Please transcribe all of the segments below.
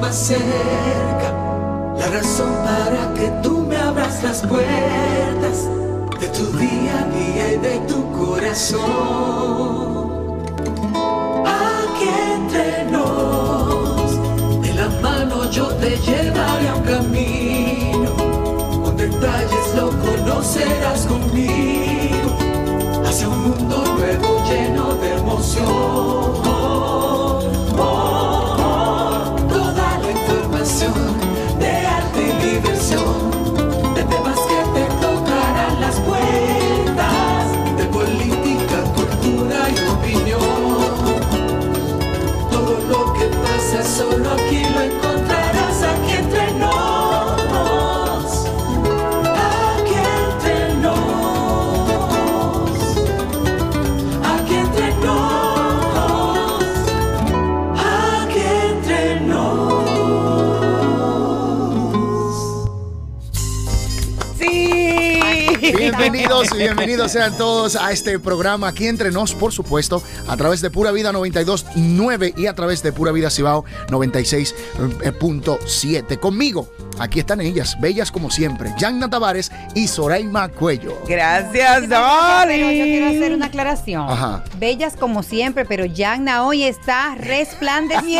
más cerca, la razón para que tú me abras las puertas de tu día a día y de tu corazón. Aquí entre nos, de la mano yo te llevaré a un camino, con detalles lo conocerás conmigo, hacia un mundo nuevo lleno de emoción. Bienvenidos y bienvenidos sean todos a este programa aquí entre nos, por supuesto, a través de Pura Vida 92.9 y a través de Pura Vida Cibao 96.7. Conmigo, aquí están ellas, bellas como siempre, Yanna Tavares y Soraima Cuello. Gracias, Pero yo quiero hacer Dolly. una aclaración. Ajá. Bellas como siempre, pero Yanna hoy está resplandeciente.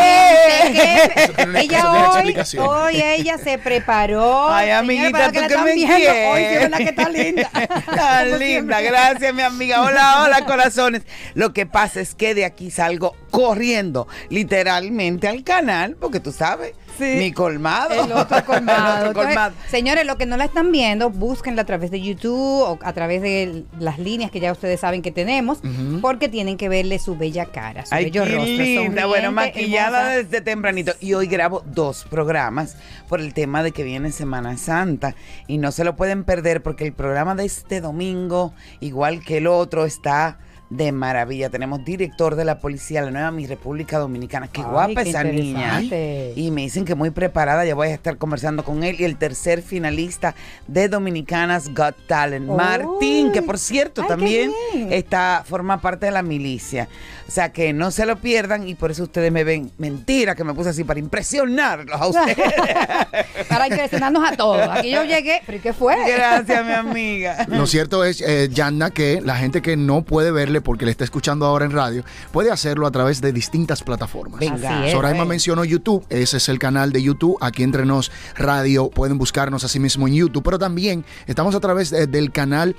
Yeah. ella hoy, hoy ella se preparó. Ay, amiguita, tú que me viendo, Hoy sí verdad que está linda. Tan Como linda, siempre. gracias mi amiga. Hola, hola corazones. Lo que pasa es que de aquí salgo corriendo literalmente al canal, porque tú sabes, Sí. mi colmado. El otro colmado. El otro colmado. Entonces, señores, los que no la están viendo, búsquenla a través de YouTube o a través de las líneas que ya ustedes saben que tenemos, porque tienen que verle su bella cara, su Ay, bello qué rostro. linda, bueno, maquillada hermosa. desde tempranito. Y hoy grabo dos programas por el tema de que viene Semana Santa y no se lo pueden perder porque el programa de este domingo, igual que el otro, está de maravilla. Tenemos director de la policía, la nueva Mi República Dominicana. Qué Ay, guapa qué esa niña. Y me dicen que muy preparada, ya voy a estar conversando con él. Y el tercer finalista de Dominicanas Got Talent, Uy. Martín, que por cierto Ay, también está, forma parte de la milicia. O sea que no se lo pierdan y por eso ustedes me ven mentira que me puse así para impresionarlos a ustedes. Para impresionarnos a todos. Aquí yo llegué, pero ¿y qué fue? Gracias, mi amiga. Lo cierto es, eh, Yanna, que la gente que no puede verle porque le está escuchando ahora en radio, puede hacerlo a través de distintas plataformas. Venga. Es. Soraima eh. mencionó YouTube, ese es el canal de YouTube, aquí entre nos radio, pueden buscarnos así mismo en YouTube, pero también estamos a través de- del canal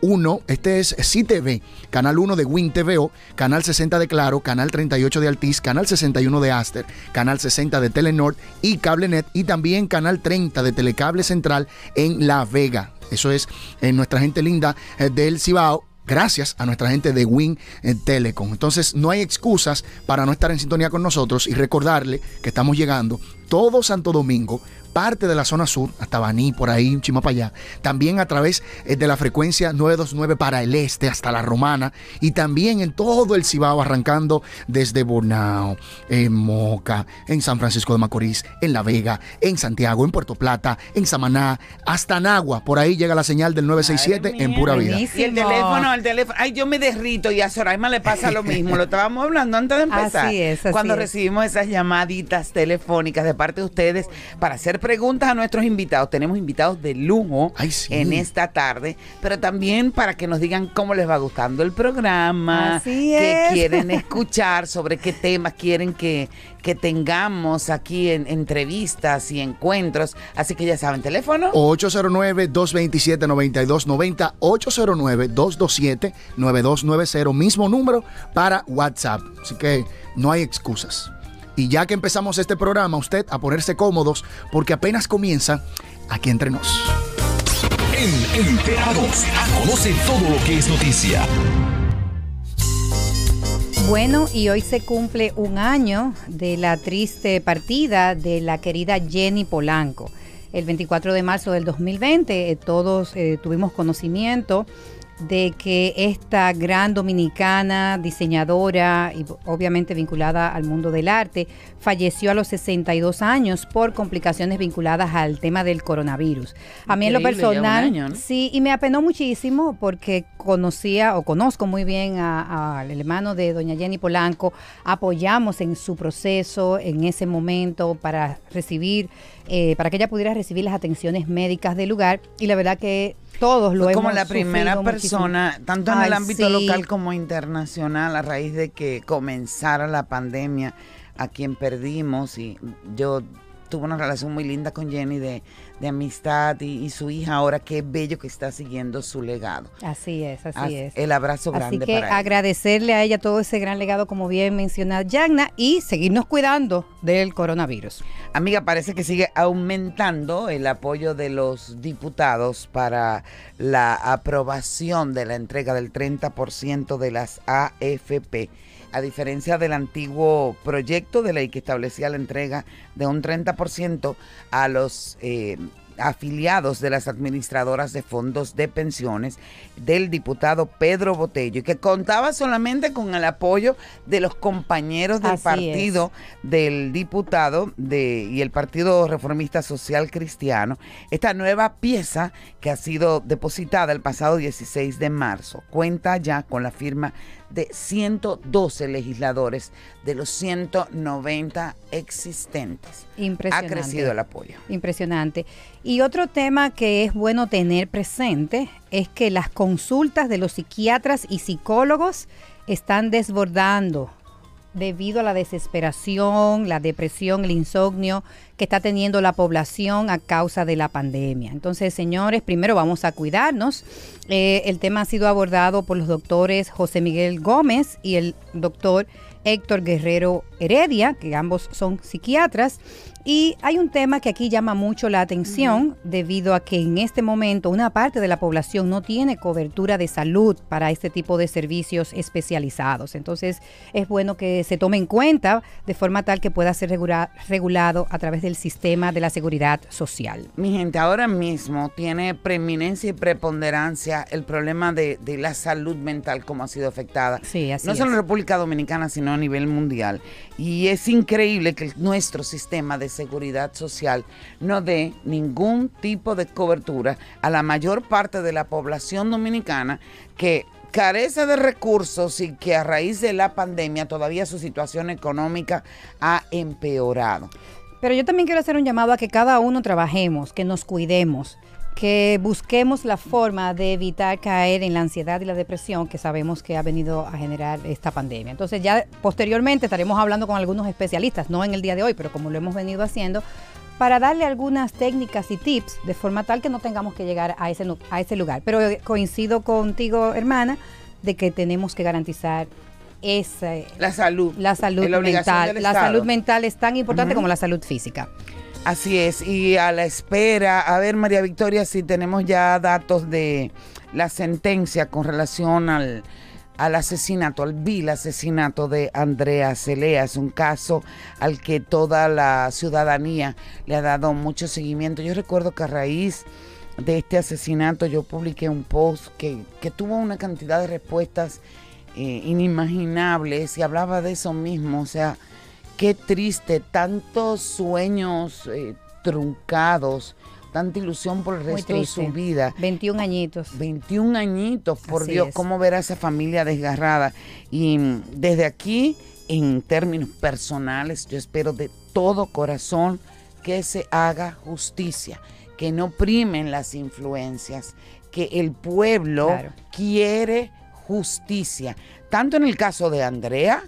1, este es CTV, canal 1 de Win TVO, canal 60 de Claro, canal 38 de Altiz, canal 61 de Aster, canal 60 de Telenor y Cablenet y también canal 30 de Telecable Central en La Vega. Eso es en nuestra gente linda eh, del Cibao gracias a nuestra gente de Win eh, Telecom. Entonces no hay excusas para no estar en sintonía con nosotros y recordarle que estamos llegando todo Santo Domingo, parte de la zona sur, hasta Baní, por ahí, un chima para allá, también a través eh, de la frecuencia 929 para el este, hasta la Romana, y también en todo el Cibao, arrancando desde Bonao, en Moca, en San Francisco de Macorís, en La Vega, en Santiago, en Puerto Plata, en Samaná, hasta Nagua, por ahí llega la señal del 967 Madre en pura vida. buenísimo. Y el teléfono, el teléfono. Ay, yo me derrito y a Soraima le pasa lo mismo. Lo estábamos hablando antes de empezar. Así es, así Cuando es. recibimos esas llamaditas telefónicas de parte de ustedes para hacer preguntas a nuestros invitados. Tenemos invitados de lujo Ay, sí. en esta tarde, pero también para que nos digan cómo les va gustando el programa, Así qué es. quieren escuchar, sobre qué temas quieren que, que tengamos aquí en entrevistas y encuentros. Así que ya saben, teléfono. 809-227-9290, 809-227-9290, mismo número para WhatsApp. Así que no hay excusas. Y ya que empezamos este programa, usted a ponerse cómodos porque apenas comienza aquí entre nos. En Enterados, conoce todo lo que es noticia. Bueno, y hoy se cumple un año de la triste partida de la querida Jenny Polanco. El 24 de marzo del 2020 eh, todos eh, tuvimos conocimiento de que esta gran dominicana, diseñadora y obviamente vinculada al mundo del arte, falleció a los 62 años por complicaciones vinculadas al tema del coronavirus. A mí en lo personal, año, ¿no? sí, y me apenó muchísimo porque conocía o conozco muy bien a- al hermano de doña Jenny Polanco, apoyamos en su proceso en ese momento para recibir, eh, para que ella pudiera recibir las atenciones médicas del lugar y la verdad que todos lo Fue hemos como la primera muchísimo. persona, tanto en el ámbito sí. local como internacional, a raíz de que comenzara la pandemia, a quien perdimos. Y yo tuve una relación muy linda con Jenny de, de amistad y, y su hija ahora, qué bello que está siguiendo su legado. Así es, así Haz es. El abrazo Así grande que para ella. agradecerle a ella todo ese gran legado, como bien menciona Yagna, y seguirnos cuidando del coronavirus. Amiga, parece que sigue aumentando el apoyo de los diputados para la aprobación de la entrega del 30% de las AFP. A diferencia del antiguo proyecto de ley que establecía la entrega de un 30% a los eh, afiliados de las administradoras de fondos de pensiones del diputado Pedro Botello, y que contaba solamente con el apoyo de los compañeros del Así es. partido del diputado de, y el Partido Reformista Social Cristiano, esta nueva pieza que ha sido depositada el pasado 16 de marzo cuenta ya con la firma de 112 legisladores de los 190 existentes. Ha Impresionante. crecido el apoyo. Impresionante. Y otro tema que es bueno tener presente es que las consultas de los psiquiatras y psicólogos están desbordando debido a la desesperación, la depresión, el insomnio que está teniendo la población a causa de la pandemia. Entonces, señores, primero vamos a cuidarnos. Eh, el tema ha sido abordado por los doctores José Miguel Gómez y el doctor Héctor Guerrero Heredia, que ambos son psiquiatras. Y hay un tema que aquí llama mucho la atención debido a que en este momento una parte de la población no tiene cobertura de salud para este tipo de servicios especializados. Entonces es bueno que se tome en cuenta de forma tal que pueda ser regula- regulado a través del sistema de la seguridad social. Mi gente, ahora mismo tiene preeminencia y preponderancia el problema de, de la salud mental, como ha sido afectada. Sí, así no solo en República Dominicana, sino a nivel mundial. Y es increíble que nuestro sistema de seguridad social no dé ningún tipo de cobertura a la mayor parte de la población dominicana que carece de recursos y que a raíz de la pandemia todavía su situación económica ha empeorado. Pero yo también quiero hacer un llamado a que cada uno trabajemos, que nos cuidemos, que busquemos la forma de evitar caer en la ansiedad y la depresión que sabemos que ha venido a generar esta pandemia. Entonces ya posteriormente estaremos hablando con algunos especialistas, no en el día de hoy, pero como lo hemos venido haciendo, para darle algunas técnicas y tips de forma tal que no tengamos que llegar a ese, a ese lugar. Pero eh, coincido contigo, hermana, de que tenemos que garantizar esa, La salud. la salud mental. La salud mental es tan importante como la salud física. Así es, y a la espera, a ver María Victoria, si tenemos ya datos de la sentencia con relación al, al asesinato, al vil asesinato de Andrea Celea. Es un caso al que toda la ciudadanía le ha dado mucho seguimiento. Yo recuerdo que a raíz de este asesinato yo publiqué un post que, que tuvo una cantidad de respuestas eh, inimaginables y hablaba de eso mismo, o sea, qué triste, tantos sueños eh, truncados, tanta ilusión por el resto de su vida. 21 añitos. 21 añitos, por Así Dios, es. cómo ver a esa familia desgarrada. Y mm, desde aquí, en términos personales, yo espero de todo corazón que se haga justicia, que no primen las influencias, que el pueblo Claro. quiere justicia. Tanto en el caso de Andrea,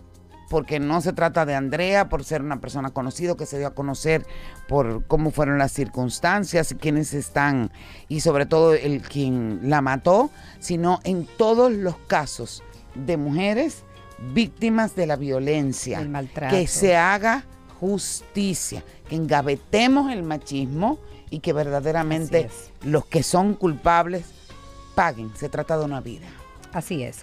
porque no se trata de Andrea por ser una persona conocida que se dio a conocer por cómo fueron las circunstancias y quiénes están y sobre todo el quien la mató, sino en todos los casos de mujeres víctimas de la violencia, Del maltrato. que se haga justicia, que engavetemos el machismo y que verdaderamente los que son culpables paguen. Se trata de una vida. Así es.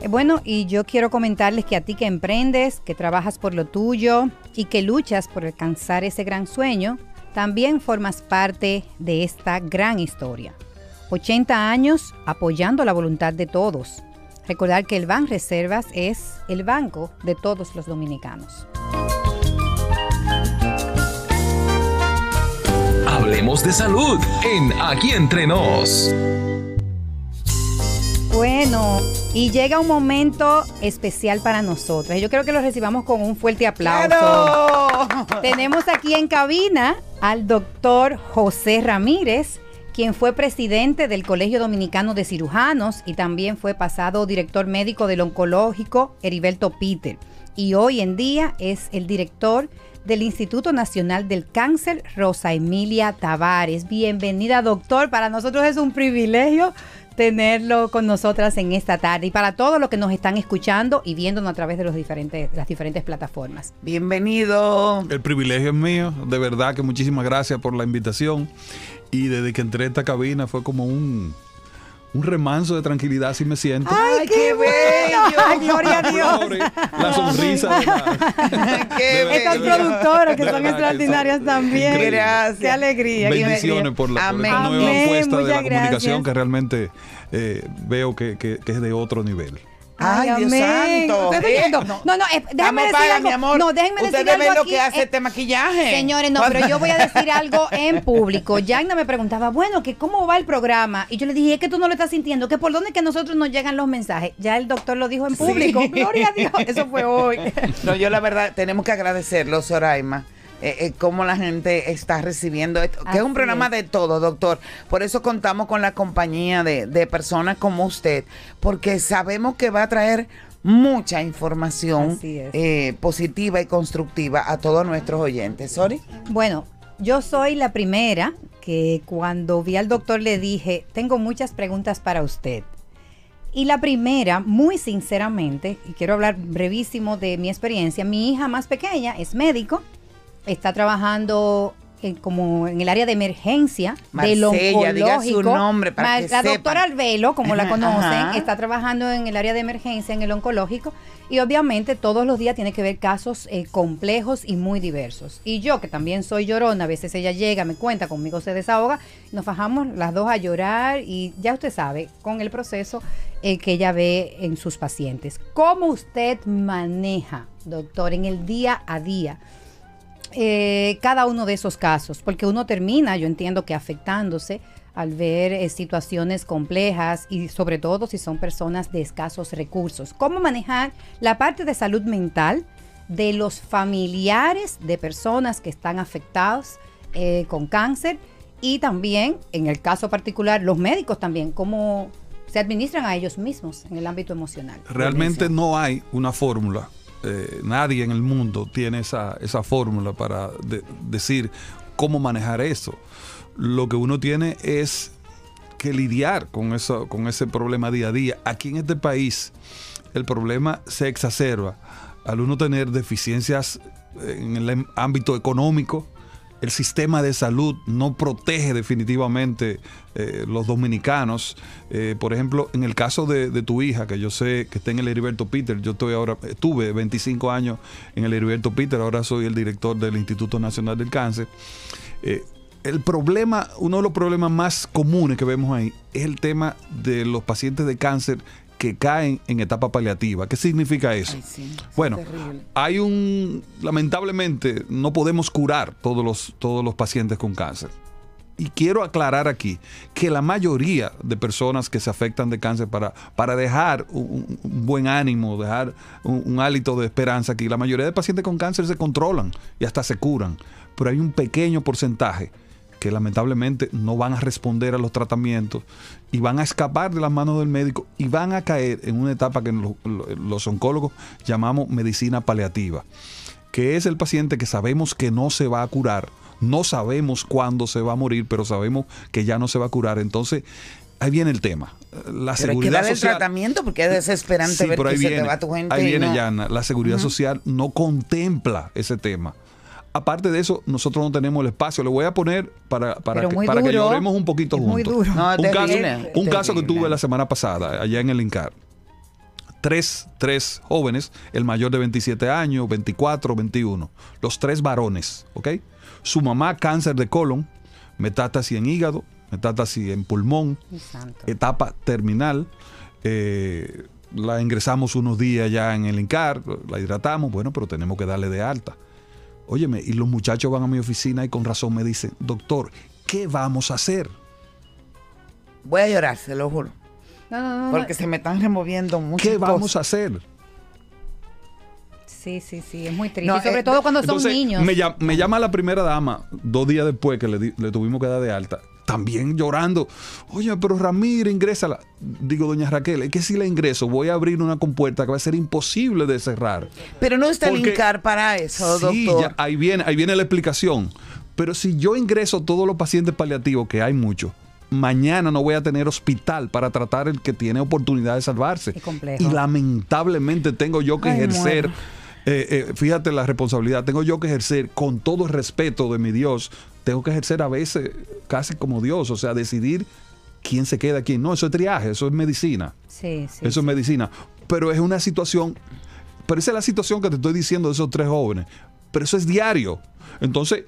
Eh, Bueno, y yo quiero comentarles que a ti que emprendes, que trabajas por lo tuyo y que luchas por alcanzar ese gran sueño, también formas parte de esta gran historia. 80 años apoyando la voluntad de todos. Recordar que el Ban Reservas es el banco de todos los dominicanos. Hablemos de salud en Aquí Entre Nos. Bueno, y llega un momento especial para nosotras. Yo creo que lo recibamos con un fuerte aplauso. ¡Claro! Tenemos aquí en cabina al doctor José Ramírez, quien fue presidente del Colegio Dominicano de Cirujanos y también fue pasado director médico del oncológico Heriberto Peter. Y hoy en día es el director del Instituto Nacional del Cáncer, Rosa Emilia Tavares. Bienvenida, doctor. Para nosotros es un privilegio tenerlo con nosotras en esta tarde y para todos los que nos están escuchando y viéndonos a través de los diferentes, las diferentes plataformas. Bienvenido. El privilegio es mío, de verdad que muchísimas gracias por la invitación. Y desde que entré a esta cabina fue como un, un remanso de tranquilidad, así me siento. ¡Ay, qué bello! Ay, gloria a Dios. La sonrisa. de la- ¡Qué de Estas productoras que son extraordinarias también. Gracias. Qué alegría. Bendiciones por, la, por esta nueva Amén, apuesta de la muchas comunicación gracias. que realmente eh, veo que, que- que es de otro nivel. Ay, Dios amén. santo. Eh, No, no, eh, déjame decir algo. mi amor. No, déjenme decir algo ven lo aquí. que hace Eh, este maquillaje. Señores, no, pero yo voy a decir algo en público. Yagna me preguntaba, bueno, que cómo va el programa. Y yo le dije, es que tú no lo estás sintiendo, que por dónde es que a nosotros nos llegan los mensajes. Ya el doctor lo dijo en público. Sí. Gloria a Dios. Eso fue hoy. No, yo la verdad, tenemos que agradecerlo, Soraima. Eh, eh, cómo la gente está recibiendo esto, que es un programa es. de todo, doctor. Por eso contamos con la compañía de, de personas como usted, porque sabemos que va a traer mucha información eh, positiva y constructiva a todos nuestros oyentes. Sorry. Bueno, yo soy la primera que cuando vi al doctor le dije, tengo muchas preguntas para usted. Y la primera, muy sinceramente, y quiero hablar brevísimo de mi experiencia, mi hija más pequeña es médico, está trabajando en- como en el área de emergencia del diga su oncológico. nombre para que la sepan. doctora Alvelo, como la conocen, ajá. está trabajando en el área de emergencia, en el oncológico, y obviamente todos los días tiene que ver casos eh, complejos y muy diversos. Y yo, que también soy llorona, a veces ella llega, me cuenta, conmigo se desahoga, nos fajamos las dos a llorar y ya usted sabe, con el proceso eh, que ella ve en sus pacientes. ¿Cómo usted maneja, doctor, en el día a día? Eh, cada uno de esos casos, porque uno termina, yo entiendo que afectándose al ver eh, situaciones complejas y sobre todo si son personas de escasos recursos. ¿Cómo manejar la parte de salud mental de los familiares de personas que están afectados eh, con cáncer y también, en el caso particular, los médicos también, cómo se administran a ellos mismos en el ámbito emocional? Realmente no hay una fórmula. Eh, nadie en el mundo tiene esa, esa fórmula para de- decir cómo manejar eso. Lo que uno tiene es que lidiar con, eso, con ese problema día a día. Aquí en este país el problema se exacerba al uno tener deficiencias en el ámbito económico. El sistema de salud no protege definitivamente eh, los dominicanos. Eh, por ejemplo, en el caso de, tu hija, que yo sé que está en el Heriberto Peter, yo estoy ahora, estuve 25 años en el Heriberto Peter, ahora soy el director del Instituto Nacional del Cáncer. Eh, el problema, uno de los problemas más comunes que vemos ahí es el tema de los pacientes de cáncer que caen en etapa paliativa. ¿Qué significa eso? Ay, sí, eso es bueno, hay un, lamentablemente, no podemos curar todos los, todos los pacientes con cáncer. Y quiero aclarar aquí que la mayoría de personas que se afectan de cáncer para, para dejar un, un buen ánimo, dejar un, un hálito de esperanza aquí, la mayoría de pacientes con cáncer se controlan y hasta se curan. Pero hay un pequeño porcentaje que lamentablemente no van a responder a los tratamientos y van a escapar de las manos del médico y van a caer en una etapa que lo- lo- los oncólogos llamamos medicina paliativa, que es el paciente que sabemos que no se va a curar, no sabemos cuándo se va a morir, pero sabemos que ya no se va a curar. Entonces, ahí viene el tema. La Pero hay que seguridad darle el social. tratamiento porque es desesperante Sí, ver que se te va tu gente. ahí viene, no. Yana. La seguridad social no contempla ese tema. Aparte de eso, nosotros no tenemos el espacio. Le voy a poner para, para, que, para que lloremos un poquito Es muy juntos. duro. No, un caso, terrible, un caso que tuve la semana pasada, allá en el INCAR. Tres, tres jóvenes, el mayor de 27 años, 24, 21. Los tres varones, ¿ok? Su mamá, cáncer de colon, metástasis en hígado, metástasis en pulmón, Santo. etapa terminal. eh, la ingresamos unos días ya en el INCAR, la hidratamos, bueno, pero tenemos que darle de alta. Óyeme, y los muchachos van a mi oficina y con razón me dicen, doctor, ¿qué vamos a hacer? Voy a llorar, se lo juro. No, no, no, no. Porque se me están removiendo muchas ¿Qué vamos cosas. a hacer? Sí, sí, sí, es muy triste. Y sobre eh, todo cuando Entonces, son niños. Me, llam- me llama la primera dama dos días después que le, di- le tuvimos que dar de alta. También llorando. Oye, pero Ramírez, ingrésala. Digo, doña Raquel, es que si la ingreso, voy a abrir una compuerta que va a ser imposible de cerrar. Pero no está el Porque- INCAR para eso, sí, doctor. ya, ahí, viene, ahí viene la explicación. Pero si yo ingreso todos los pacientes paliativos, que hay muchos, mañana no voy a tener hospital para tratar el que tiene oportunidad de salvarse. Y lamentablemente tengo yo que Ay, ejercer, eh, eh, fíjate la responsabilidad, tengo yo que ejercer con todo el respeto de mi Dios, tengo que ejercer a veces casi como Dios, o sea, decidir quién se queda, quién no. Eso es triaje, eso es medicina. Sí, sí. Eso es medicina. Pero es una situación, pero esa es la situación que te estoy diciendo de esos tres jóvenes. Pero eso es diario. Entonces,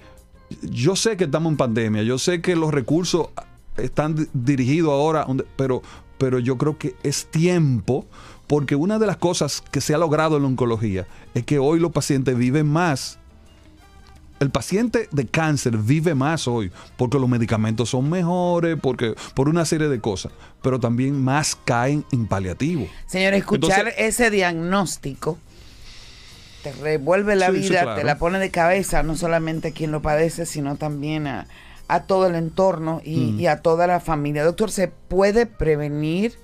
yo sé que estamos en pandemia, yo sé que los recursos están di- dirigidos ahora, pero, pero yo creo que es tiempo, porque una de las cosas que se ha logrado en la oncología es que hoy los pacientes viven más. El paciente de cáncer vive más hoy porque los medicamentos son mejores, porque por una serie de cosas, pero también más caen en paliativo. Señor, escuchar Entonces- ese diagnóstico te revuelve la Sí, sí, vida, claro. te la pone de cabeza, no solamente a quien lo padece, sino también a, a todo el entorno y, Mm. y a toda la familia. Doctor, ¿se puede prevenir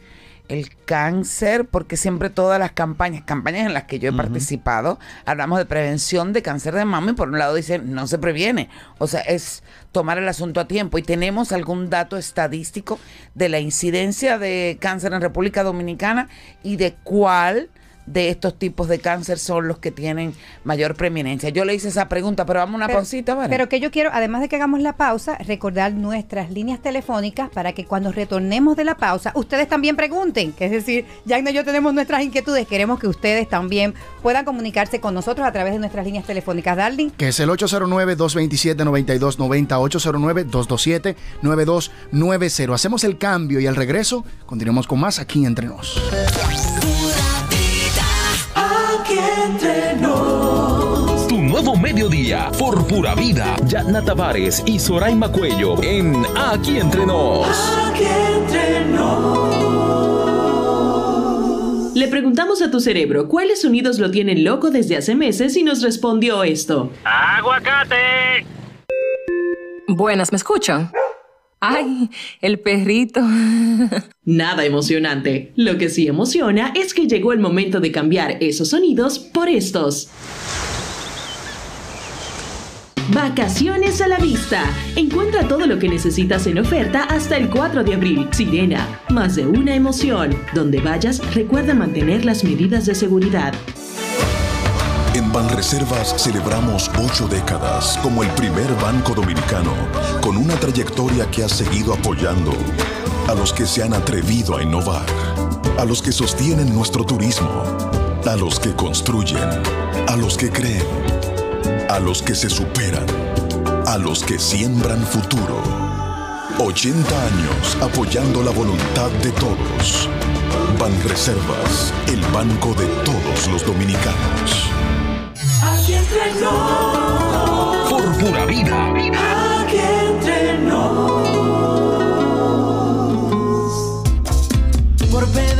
el cáncer? Porque siempre todas las campañas, campañas en las que yo he participado, hablamos de prevención de cáncer de mama y por un lado dicen no se previene. O sea, es tomar el asunto a tiempo. ¿Y tenemos algún dato estadístico de la incidencia de cáncer en República Dominicana y de cuál de estos tipos de cáncer son los que tienen mayor preeminencia? Yo le hice esa pregunta, pero vamos a una Pero- pausita, ¿vale? Pero que yo quiero, además de que hagamos la pausa, recordar nuestras líneas telefónicas para que cuando retornemos de la pausa, ustedes también pregunten. Que es decir, ya y yo tenemos nuestras inquietudes, queremos que ustedes también puedan comunicarse con nosotros a través de nuestras líneas telefónicas. Darling. que es el 809-227-9290, 809-227-9290. Hacemos el cambio y al regreso continuamos con más aquí entre nos. Aquí entre nos, Tu nuevo mediodía por pura vida. Yatna Tavares y Soraima Cuello en Aquí Entre Nos. aquí entre nos. Le preguntamos a tu cerebro cuáles sonidos lo tienen loco desde hace meses y nos respondió esto. ¡Aguacate! Buenas, ¿me escuchan? Ay, el perrito. Nada emocionante. Lo que sí emociona es que llegó el momento de cambiar esos sonidos por estos. Vacaciones a la vista. Encuentra todo lo que necesitas en oferta hasta el 4 de abril. Sirena, más de una emoción. Donde vayas, recuerda mantener las medidas de seguridad. En Banreservas celebramos ocho décadas como el primer banco dominicano con una trayectoria que ha seguido apoyando a los que se han atrevido a innovar, a los que sostienen nuestro turismo, a los que construyen, a los que creen, a los que se superan, a los que siembran futuro. 80 años apoyando la voluntad de todos. Banreservas, el banco de todos los dominicanos. Por pura vida. aquí entre nos. Por pedacitos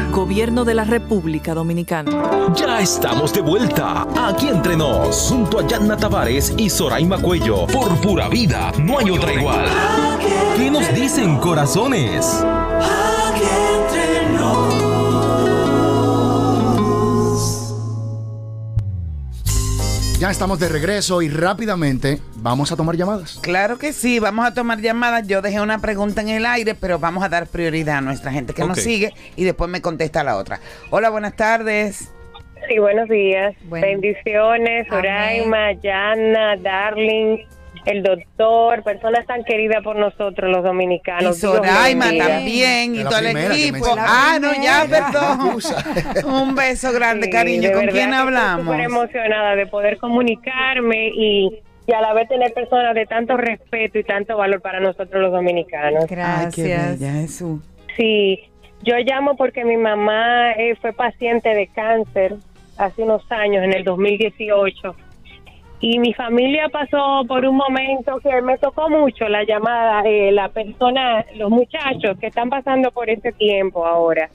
Gobierno de la República Dominicana. Ya estamos de vuelta aquí entre nos, junto a Yanna Tavares y Soraima Cuello. Por pura vida, no hay otra igual. ¿Qué nos dicen corazones? Ya estamos de regreso y rápidamente vamos a tomar llamadas. Claro que sí, vamos a tomar llamadas. Yo dejé una pregunta en el aire, pero vamos a dar prioridad a nuestra gente que nos sigue y después me contesta la otra. Hola, buenas tardes. Sí, buenos días. Bueno. Bendiciones, Amén. Soraima, Yana, Darling, el doctor, personas tan queridas por nosotros los Y dominicanos. Dios Soraima también y todo el equipo. Ah, no, ya, perdón. Un beso grande, Sí, cariño. ¿Con verdad quién estoy hablamos? súper emocionada de poder comunicarme y, y a la vez tener personas de tanto respeto y tanto valor para nosotros los dominicanos. Ay, qué bella, Jesús. Sí, yo llamo porque mi mamá eh, fue paciente de cáncer hace unos años, en el 2018. Y mi familia pasó por un momento que me tocó mucho la llamada, eh, la persona, los muchachos que están pasando por ese tiempo ahora.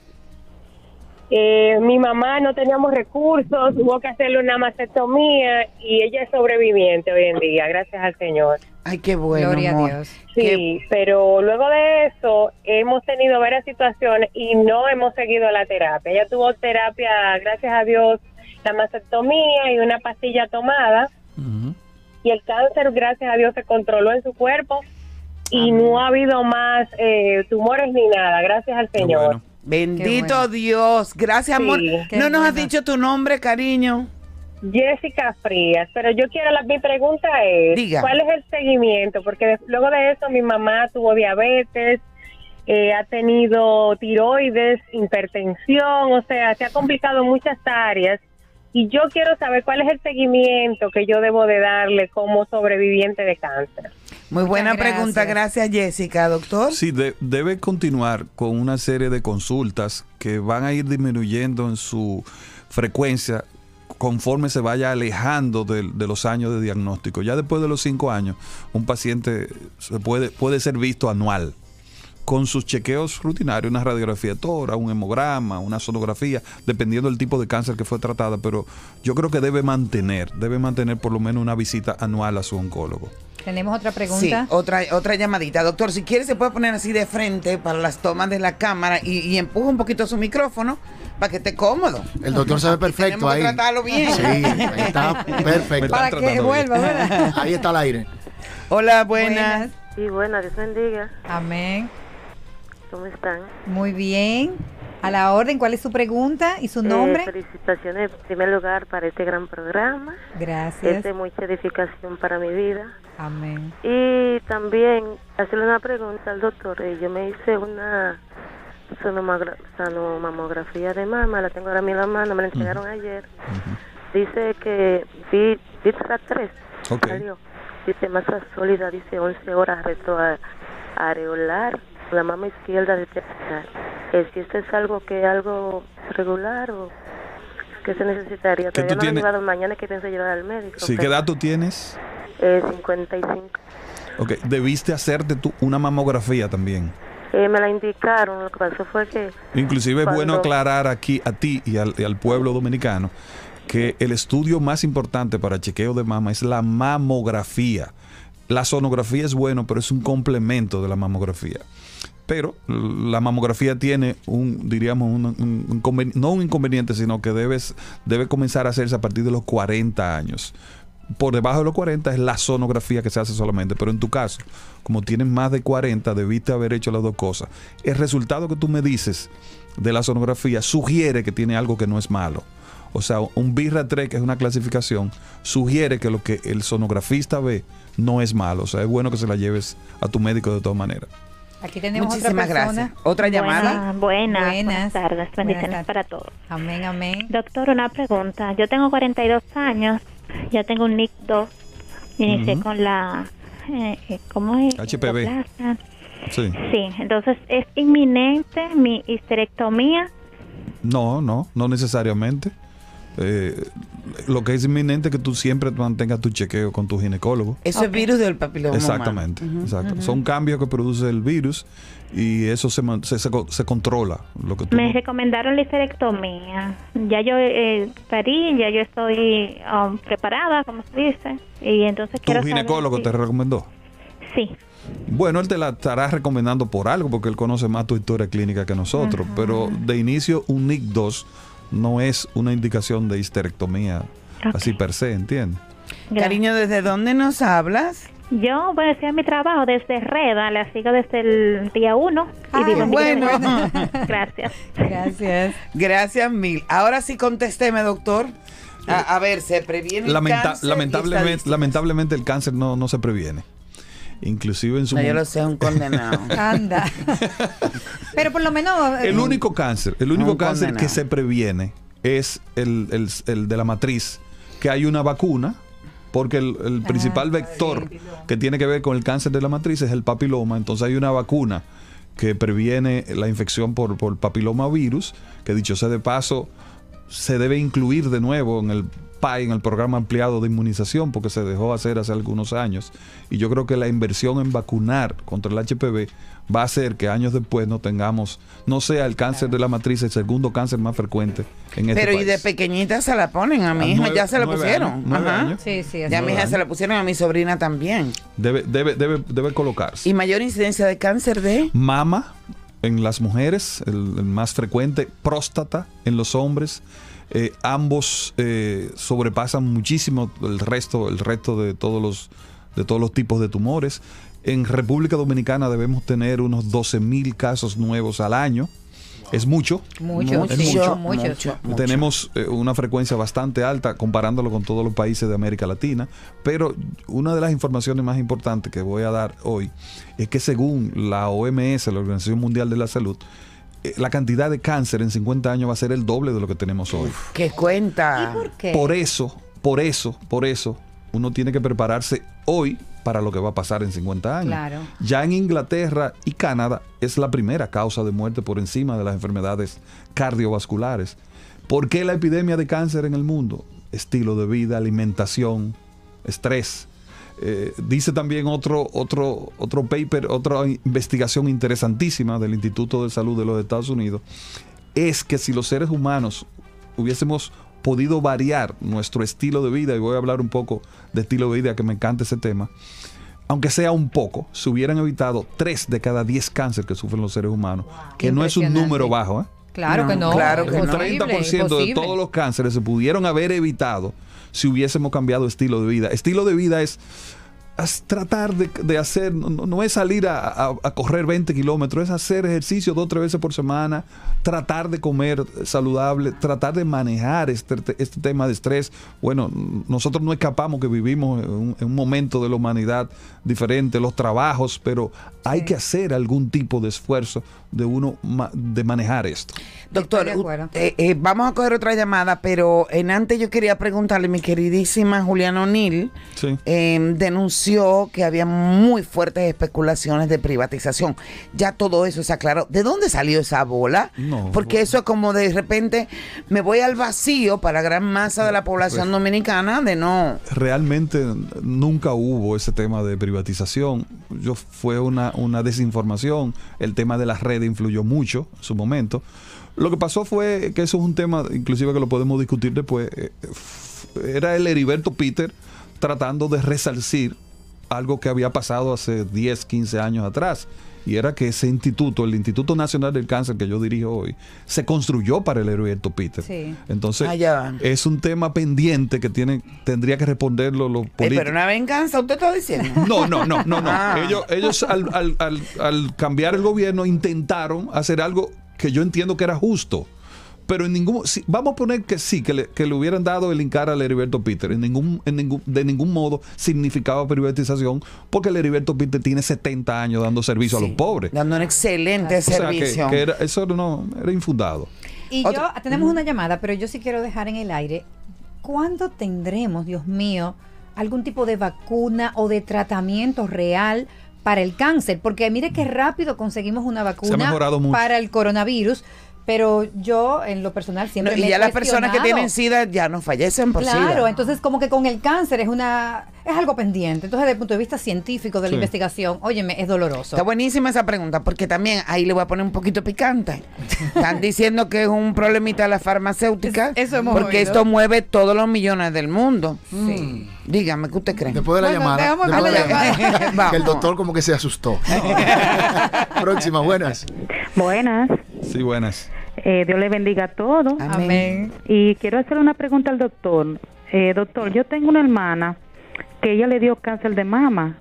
Eh, mi mamá no teníamos recursos, hubo que hacerle una mastectomía y ella es sobreviviente hoy en día, gracias al Señor. Ay, qué bueno, Gloria a. Dios. Sí, pero luego de eso hemos tenido varias situaciones y no hemos seguido la terapia. Ella tuvo terapia, gracias a Dios, la mastectomía y una pastilla tomada y el cáncer, gracias a Dios, se controló en su cuerpo y no ha habido más eh, tumores ni nada, gracias al Señor. Bendito bueno. Dios. Gracias, amor. Sí, no nos has dicho tu nombre, cariño. Jessica Frías, pero yo quiero, la, mi pregunta es, Diga. ¿cuál es el seguimiento? Porque de- luego de eso mi mamá tuvo diabetes, eh, ha tenido tiroides, hipertensión, o sea, se ha complicado en muchas áreas y yo quiero saber cuál es el seguimiento que yo debo de darle como sobreviviente de cáncer. Muy buena gracias. pregunta. Gracias, Jessica. Doctor. Sí, de- debe continuar con una serie de consultas que van a ir disminuyendo en su frecuencia conforme se vaya alejando de, de los años de diagnóstico. Ya después de los cinco años, un paciente se puede, puede ser visto anual con sus chequeos rutinarios, una radiografía de tora, un hemograma, una sonografía, dependiendo del tipo de cáncer que fue tratada, pero yo creo que debe mantener, debe mantener por lo menos una visita anual a su oncólogo. Tenemos otra Sí, pregunta. otra, otra llamadita. Doctor, si quiere se puede poner así de frente para las tomas de la cámara y, y empuja un poquito su micrófono para que esté cómodo. El doctor se ve perfecto tenemos ahí. que tratarlo bien. Sí, ahí está perfecto. Para que vuelva, ¿verdad? Ahí está el aire. Hola, buenas. Sí, buenas, Dios bendiga. Amén. ¿Cómo están? Muy bien. A la orden, ¿cuál es su pregunta y su Eh, nombre? felicitaciones en primer lugar para este gran programa. Gracias. Es de mucha edificación para mi vida. Amén. Y también hacerle una pregunta al doctor. Eh, Yo me hice una sonomamografía de mama, la tengo ahora mismo en la mano, me la entregaron ayer. Dice que vi- VITRA 3 Ok. salió. Dice masa sólida, dice 11 horas reto a- areolar, la mama izquierda de terminar. Eh, si esto es algo que algo regular o que se necesitaría. ¿Qué Todavía tú no tienes? llevado mañana que pienso llevar al médico. Sí, ¿qué edad tú tienes? Eh, 55. Ok, debiste hacerte tú una mamografía también. Eh, me la indicaron, lo que pasó fue que... Inclusive es bueno aclarar aquí a ti y al, y al pueblo dominicano que el estudio más importante para chequeo de mama es la mamografía. La sonografía es bueno, pero es un complemento de la mamografía. Pero la mamografía tiene un, diríamos, un, no un inconveniente, sino que debes, debe comenzar a hacerse a partir de los 40 años. Por debajo de los 40 es la sonografía que se hace solamente, pero en tu caso, como tienes más de 40, debiste haber hecho las dos cosas. El resultado que tú me dices de la sonografía sugiere que tiene algo que no es malo. O sea, un BIRRA 3, que es una clasificación, sugiere que lo que el sonografista ve no es malo. O sea, es bueno que se la lleves a tu médico de todas maneras. Aquí tenemos Muchísimas otra persona. gracias. ¿Otra llamada? Buenas, buenas, Buenas. buenas tardes, bendiciones Buenas tardes. para todos. Amén, amén. Doctor, una pregunta. Yo tengo 42 años, ya tengo un NIC 2, inicié Ujú. con la, eh, eh, ¿cómo es? HPV. Sí. Sí, entonces es inminente mi histerectomía. No, no, no necesariamente. Eh, lo que es inminente es que tú siempre mantengas tu chequeo con tu ginecólogo. Eso es virus del papiloma. Exactamente, exacto. Son cambios que produce el virus y eso se, se, se co- se controla. Lo que tú Me recomendaron la histerectomía. Ya yo eh, parí, ya yo estoy um, preparada, como se dice. Y entonces tu quiero saber ginecólogo si- te recomendó. Sí. Bueno, él te la estará recomendando por algo porque él conoce más tu historia clínica que nosotros. Pero de inicio, un NIC 2 no es una indicación de histerectomía así per se, ¿entiendes? Cariño, ¿desde dónde nos hablas? Yo, bueno, estoy en mi trabajo desde Reda, la sigo desde el día uno. y Ay, vivo en bueno. Gracias. Gracias. Gracias mil. Ahora sí contésteme, doctor. A, a ver, se previene el cáncer lamentablemente, lamentablemente el cáncer no, no se previene. Inclusive en su No, yo lo sé, un condenado. Anda. Pero por lo menos. eh, El único cáncer, el único cáncer condenado. que se previene es el, el- el de la matriz, que hay una vacuna, porque el, el principal vector que tiene que ver con el cáncer de la matriz es el papiloma, entonces hay una vacuna que previene la infección por, por papiloma virus, que dicho sea de paso, se debe incluir de nuevo en el PAI, en el programa ampliado de inmunización, porque se dejó hacer hace algunos años. Y yo creo que la inversión en vacunar contra el HPV va a hacer que años después no tengamos, no sea el cáncer de la matriz el segundo cáncer más frecuente en este Pero y país. de pequeñita se la ponen a mi A hija, nueve- ya se la pusieron. años, Ajá. Sí, sí, Ya a mi hija se la pusieron a mi sobrina también. Debe, debe, debe, debe colocarse. ¿Y mayor incidencia de cáncer de? Mama en las mujeres, el, más frecuente, próstata en los hombres. Eh, ambos eh, sobrepasan muchísimo el resto, el resto de todos los de todos los tipos de tumores. En República Dominicana debemos tener unos 12 mil casos nuevos al año. Es mucho. Mucho, Es mucho. mucho, mucho. Tenemos eh, una frecuencia bastante alta comparándolo con todos los países de América Latina, pero una de las informaciones más importantes que voy a dar hoy es que según la OMS, la Organización Mundial de la Salud, eh, la cantidad de cáncer en 50 años va a ser el doble de lo que tenemos hoy. ¿Qué cuenta? qué? Por eso, por eso, por eso, uno tiene que prepararse hoy para lo que va a pasar en 50 años. Claro. Ya en Inglaterra y Canadá es la primera causa de muerte por encima de las enfermedades cardiovasculares. ¿Por qué la epidemia de cáncer en el mundo? Estilo de vida, alimentación, estrés. Eh, dice también otro, otro, otro paper, otra investigación interesantísima del Instituto de Salud de los Estados Unidos, es que si los seres humanos hubiésemos podido variar nuestro estilo de vida, y voy a hablar un poco de estilo de vida, que me encanta ese tema, aunque sea un poco, se hubieran evitado 3 de cada 10 cánceres que sufren los seres humanos, que no es un número bajo, ¿eh? Claro que no. claro que Un no. 30% de todos los cánceres se pudieron haber evitado si hubiésemos cambiado estilo de vida. Estilo de vida es tratar de, de hacer, no, no es salir a, a- a correr 20 kilómetros, es hacer ejercicio dos o tres veces por semana, tratar de comer saludable, tratar de manejar este, este tema de estrés. Bueno, nosotros no escapamos que vivimos en un, en un momento de la humanidad diferente, los trabajos, pero hay que hacer algún tipo de esfuerzo de uno ma- de manejar esto. Doctor, eh, eh, vamos a coger otra llamada, pero en antes yo quería preguntarle, mi queridísima Juliana O'Neill Sí. eh, denunció que había muy fuertes especulaciones de privatización. Ya todo eso se aclaró. ¿De dónde salió esa bola? No, Porque eso es como de repente me voy al vacío para gran masa de la población Pues- dominicana de no. realmente nunca hubo ese tema de privatización. Yo fue una, una desinformación. El tema de las redes influyó mucho en su momento. Lo que pasó fue que eso es un tema, inclusive que lo podemos discutir después. eh, Era el Heriberto Peter tratando de resarcir algo que había pasado hace 10, 15 años atrás. Y era que ese instituto, el Instituto Nacional del Cáncer que yo dirijo hoy, se construyó para el Heriberto Peter. Sí. Entonces, es un tema pendiente que tiene, tendría que responderlo los políticos. pero una venganza, usted está diciendo. No, no, no, no, no. Ah. Ellos, ellos al, al- al- al cambiar el gobierno intentaron hacer algo que yo entiendo que era justo. Pero en ningún. si- vamos a poner que sí, que le, que le hubieran dado el Incar al Heriberto Peter. En ningún, en ningún, de ningún modo significaba privatización, porque el Heriberto Peter tiene 70 años dando servicio a los pobres. Dando un excelente O sea, que, servicio. que era- eso no, era infundado. Y yo, tenemos una llamada, pero yo sí quiero dejar en el aire, ¿cuándo tendremos, Dios mío, algún tipo de vacuna o de tratamiento real para el cáncer? Porque mire qué rápido conseguimos una vacuna para el coronavirus, pero yo en lo personal No, siempre y me he ya las personas que tienen SIDA ya no fallecen por Claro, SIDA. entonces como que con el cáncer es una es algo pendiente. Entonces, desde el punto de vista científico de la Sí. investigación, óyeme, es doloroso. Está buenísima esa pregunta, porque también ahí le voy a poner un poquito picante. Están diciendo que es un problemita de las farmacéuticas, eso hemos porque oído. esto mueve todos los millones del mundo. Dígame, ¿qué usted cree? Después de la llamada, dejamos después de la ver la llamada, llamada. Vamos. que el doctor como que se asustó. Próxima, buenas. Buenas. Sí, buenas. Eh, Dios le bendiga a todos. Amén. Y quiero hacer una pregunta al doctor. Eh, doctor, yo tengo una hermana que ella le dio cáncer de mama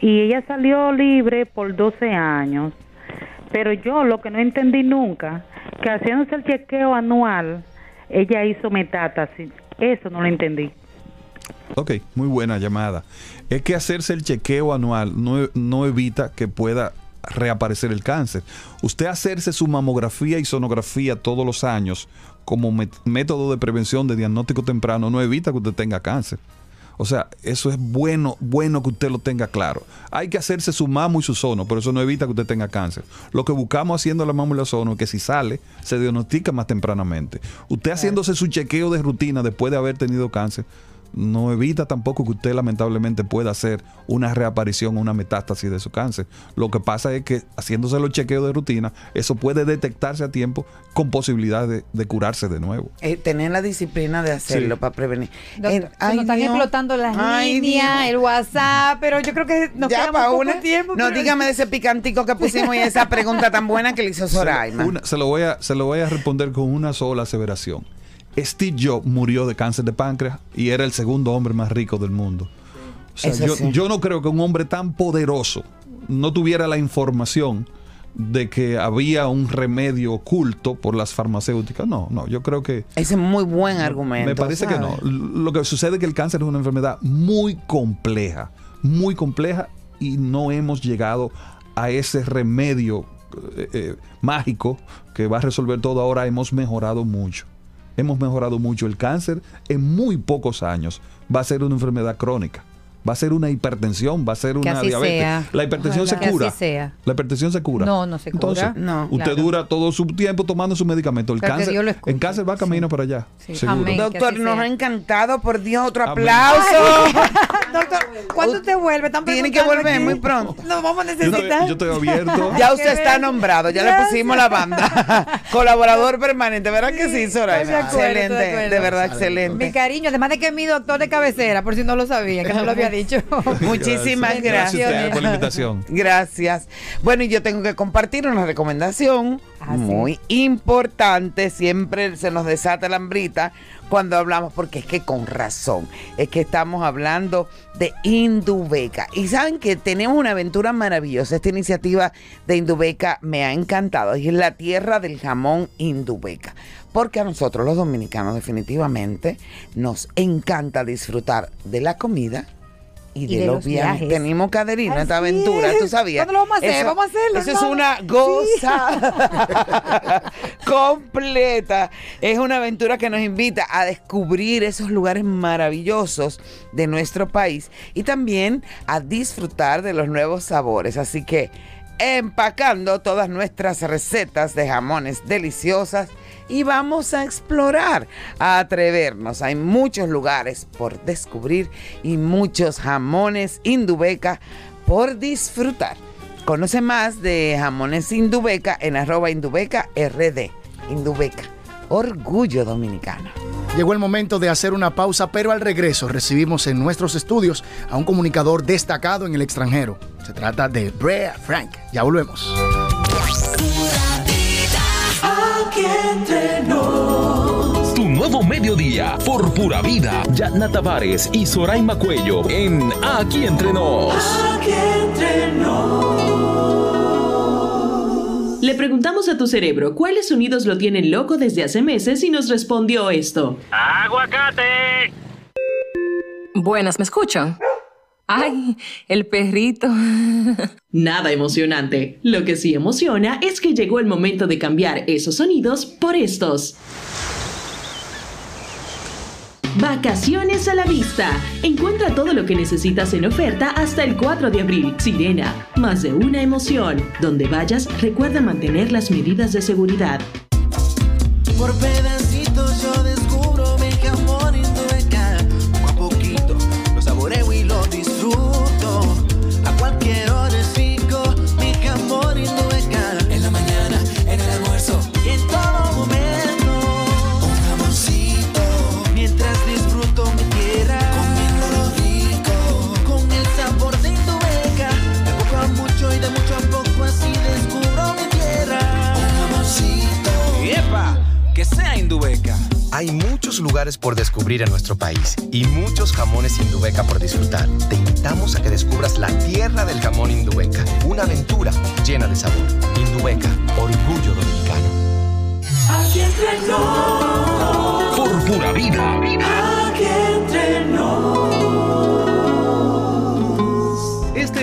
y ella salió libre por 12 años. Pero yo lo que no entendí nunca, que haciéndose el chequeo anual, ella hizo metástasis. Eso no lo entendí. Ok, muy buena llamada. Es que hacerse el chequeo anual no, no evita que pueda reaparecer el cáncer. Usted hacerse su mamografía y sonografía todos los años como método de prevención de diagnóstico temprano no evita que usted tenga cáncer. O sea, eso es bueno, bueno que usted lo tenga claro. Hay que hacerse su mamo y su sono, pero eso no evita que usted tenga cáncer. Lo que buscamos haciendo la mamo y la sono es que si sale, se diagnostica más tempranamente. Usted haciéndose su chequeo de rutina después de haber tenido cáncer, no evita tampoco que usted lamentablemente pueda hacer una reaparición o una metástasis de su cáncer. Lo que pasa es que haciéndose los chequeos de rutina, eso puede detectarse a tiempo con posibilidad de, de curarse de nuevo. Eh, tener la disciplina de hacerlo Sí. para prevenir. Doctor, Eh, ay, nos están Dios. explotando las Ay, líneas, Dios. el WhatsApp, pero yo creo que nos Ya queda muy pa' poco una. tiempo. No, pero- dígame de ese picantico que pusimos y esa pregunta tan buena que le hizo Soraima. Una- se, lo voy a, se lo voy a responder con una sola aseveración. Steve Jobs murió de cáncer de páncreas y era el segundo hombre más rico del mundo. O sea, Eso yo, sí. yo no creo que un hombre tan poderoso no tuviera la información de que había un remedio oculto por las farmacéuticas. No, no, yo creo que... Ese es muy buen argumento. Me parece que no. Lo que sucede es que el cáncer es una enfermedad muy compleja, muy compleja y no hemos llegado a ese remedio eh, eh, mágico que va a resolver todo. Ahora hemos mejorado mucho. Hemos mejorado mucho. El cáncer en muy pocos años va a ser una enfermedad crónica. Va a ser una hipertensión, va a ser Que una así diabetes. sea. La hipertensión Ojalá. se Que cura. así sea. La hipertensión se cura. No, no se cura. Entonces, No. usted Claro. dura todo su tiempo tomando su medicamento. El Pero que cáncer, Dios lo escuche. el cáncer va camino para allá. seguro. Doctor, nos ha encantado, por Dios, otro Amén. aplauso. Doctor, ¿cuándo usted vuelve? Tiene que volver aquí. muy pronto. Nos vamos a Yo estoy, necesitar. yo estoy abierto. Ya usted está nombrado, ya le pusimos la banda. Colaborador permanente, ¿verdad que sí, Soraya? Acuerdo, excelente, de de verdad, excelente. Mi cariño, además de que es mi doctor de cabecera, por si no lo sabía, que no lo había dicho. Muchísimas Gracias gracias. por la invitación. Gracias. Bueno, y yo tengo que compartir una recomendación muy importante. Siempre se nos desata la hambrita cuando hablamos, porque es que con razón, es que estamos hablando de Indubeca. Y saben que tenemos una aventura maravillosa. Esta iniciativa de Indubeca me ha encantado. Y es la tierra del jamón Indubeca. Porque a nosotros los dominicanos definitivamente nos encanta disfrutar de la comida y de, los, viajes. Tenemos caderina esta aventura, ¿tú sabías? ¿Cuándo lo vamos a hacer? Eso- Vamos a hacerlo, Eso es una goza completa. Es una aventura que nos invita a descubrir esos lugares maravillosos de nuestro país y también a disfrutar de los nuevos sabores. Así que empacando todas nuestras recetas de jamones deliciosas y vamos a explorar, a atrevernos. Hay muchos lugares por descubrir y muchos jamones Indubeca por disfrutar. Conoce más de jamones Indubeca en arroba Indubeca RD. Indubeca, orgullo dominicano. Llegó el momento de hacer una pausa, pero al regreso recibimos en nuestros estudios a un comunicador destacado en el extranjero. Se trata de Brea Frank. Ya volvemos. Aquí entre nos. Tu nuevo mediodía, por pura vida. Yatna Tavares y Soraima Cuello en Aquí Entre Nos. Aquí entre nos. Le preguntamos a tu cerebro cuáles sonidos lo tienen loco desde hace meses y nos respondió esto. ¡Aguacate! Buenas, ¿me escuchan? Ay, el perrito. Nada emocionante. Lo que sí emociona es que llegó el momento de cambiar esos sonidos por estos. Vacaciones a la vista. Encuentra todo lo que necesitas en oferta hasta el 4 de abril. Sirena, más de una emoción. Donde vayas, recuerda mantener las medidas de seguridad. Por pedacitos lugares por descubrir en nuestro país y muchos jamones Indubeca por disfrutar. Te invitamos a que descubras la tierra del jamón Indubeca, una aventura llena de sabor. Indubeca, orgullo dominicano. Aquí entre nos. Por pura vida. Aquí entre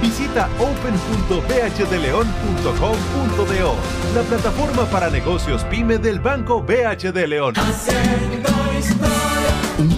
visita open.bhdeleon.com.do, la plataforma para negocios pyme del Banco BH de León. Un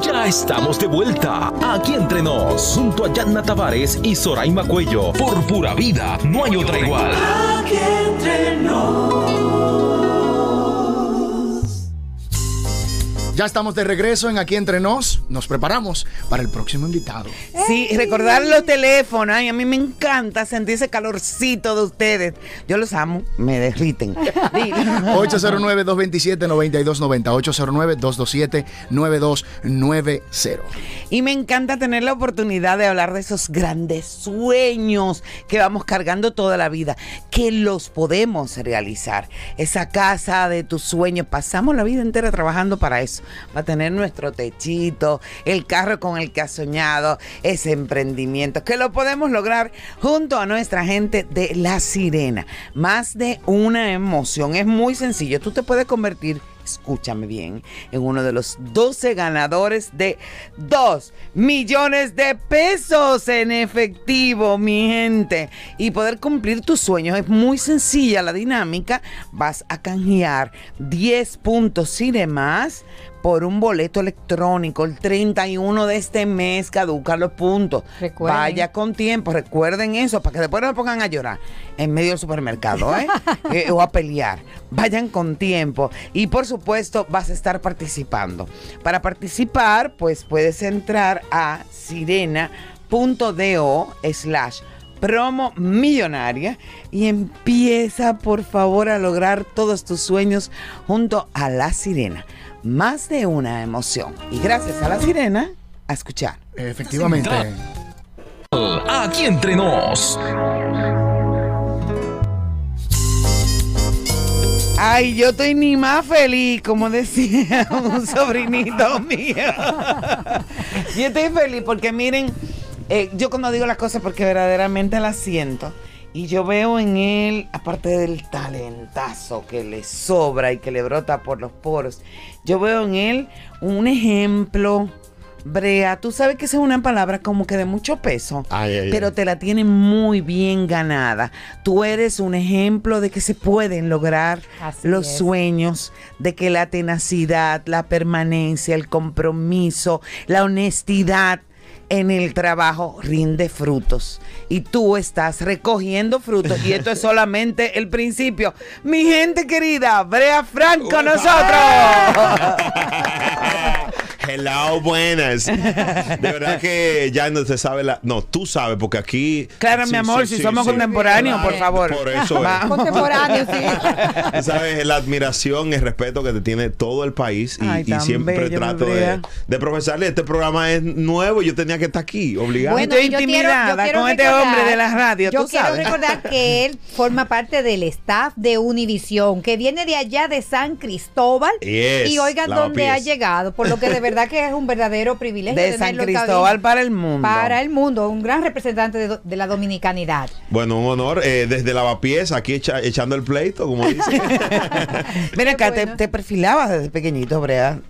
Ya estamos de vuelta aquí entre nos, junto a Yanna Tavares y Soraima Cuello. Por pura vida, no hay otra igual. Aquí entre nos. Ya estamos de regreso en Aquí Entre Nos. Nos preparamos para el próximo invitado. Sí, recordar los teléfonos. Ay, a mí me encanta sentir ese calorcito de ustedes. Yo los amo, me derriten. Dile. 809-227-9290. 809-227-9290. Y me encanta tener la oportunidad de hablar de esos grandes sueños que vamos cargando toda la vida, que los podemos realizar. Esa casa de tus sueños, pasamos la vida entera trabajando para eso, para tener nuestro techito, el carro con el que has soñado, ese emprendimiento, que lo podemos lograr junto a nuestra gente de La Sirena. Más de una emoción, es muy sencillo, tú te puedes convertir escúchame bien, en uno de los 12 ganadores de 2 millones de pesos en efectivo, mi gente. Y poder cumplir tus sueños es muy sencilla la dinámica. Vas a canjear 10 puntos demás por un boleto electrónico. El 31 de este mes caducan los puntos. Recuerden. Vaya con tiempo, recuerden eso, para que después no se pongan a llorar en medio del supermercado, ¿eh? Eh, o a pelear. Vayan con tiempo. Y por supuesto, vas a estar participando. Para participar, pues puedes entrar a sirena.do slash promo millonaria y empieza por favor a lograr todos tus sueños junto a la sirena. Más de una emoción. Y gracias a la sirena, a escuchar. Efectivamente. Aquí entre nos. Ay, yo estoy ni más feliz, como decía un sobrinito mío. Yo estoy feliz porque miren, eh, yo cuando digo las cosas porque verdaderamente las siento. Y yo veo en él, aparte del talentazo que le sobra y que le brota por los poros, yo veo en él un ejemplo Brea, tú sabes que esa es una palabra como que de mucho peso, Ay, ay, pero ay. te la tiene muy bien ganada. Tú eres un ejemplo de que se pueden lograr Así los es. sueños, de que la tenacidad, la permanencia, el compromiso, la honestidad en el trabajo rinde frutos. Y tú estás recogiendo frutos. Y esto es solamente el principio. Mi gente querida, Brea Frank con nosotros. Hello, buenas. De verdad que ya no se sabe la. No, tú sabes, porque aquí. Claro, mi amor, si somos contemporáneos, por favor. Por eso es. Contemporáneo, sí. Sabes la admiración, el respeto que te tiene todo el país. Y, Ay, y tan siempre bello, trato de, de profesarle. Este programa es nuevo y yo tenía que estar aquí, obligado. Bueno, Estoy yo quiero- intimidada yo quiero con este hombre de la radio, Yo tú quiero sabes. recordar que él forma parte del staff de Univisión, que viene de allá de San Cristóbal. Yes, y oigan dónde ha llegado, por lo que de verdad que es un verdadero privilegio. De San. Cristóbal para el mundo. Para el mundo, un gran representante de, la dominicanidad. Bueno, un honor. eh, desde lavapiés, aquí echa- echando el pleito, como dice. Mira acá, te, te perfilabas desde pequeñito, Brea.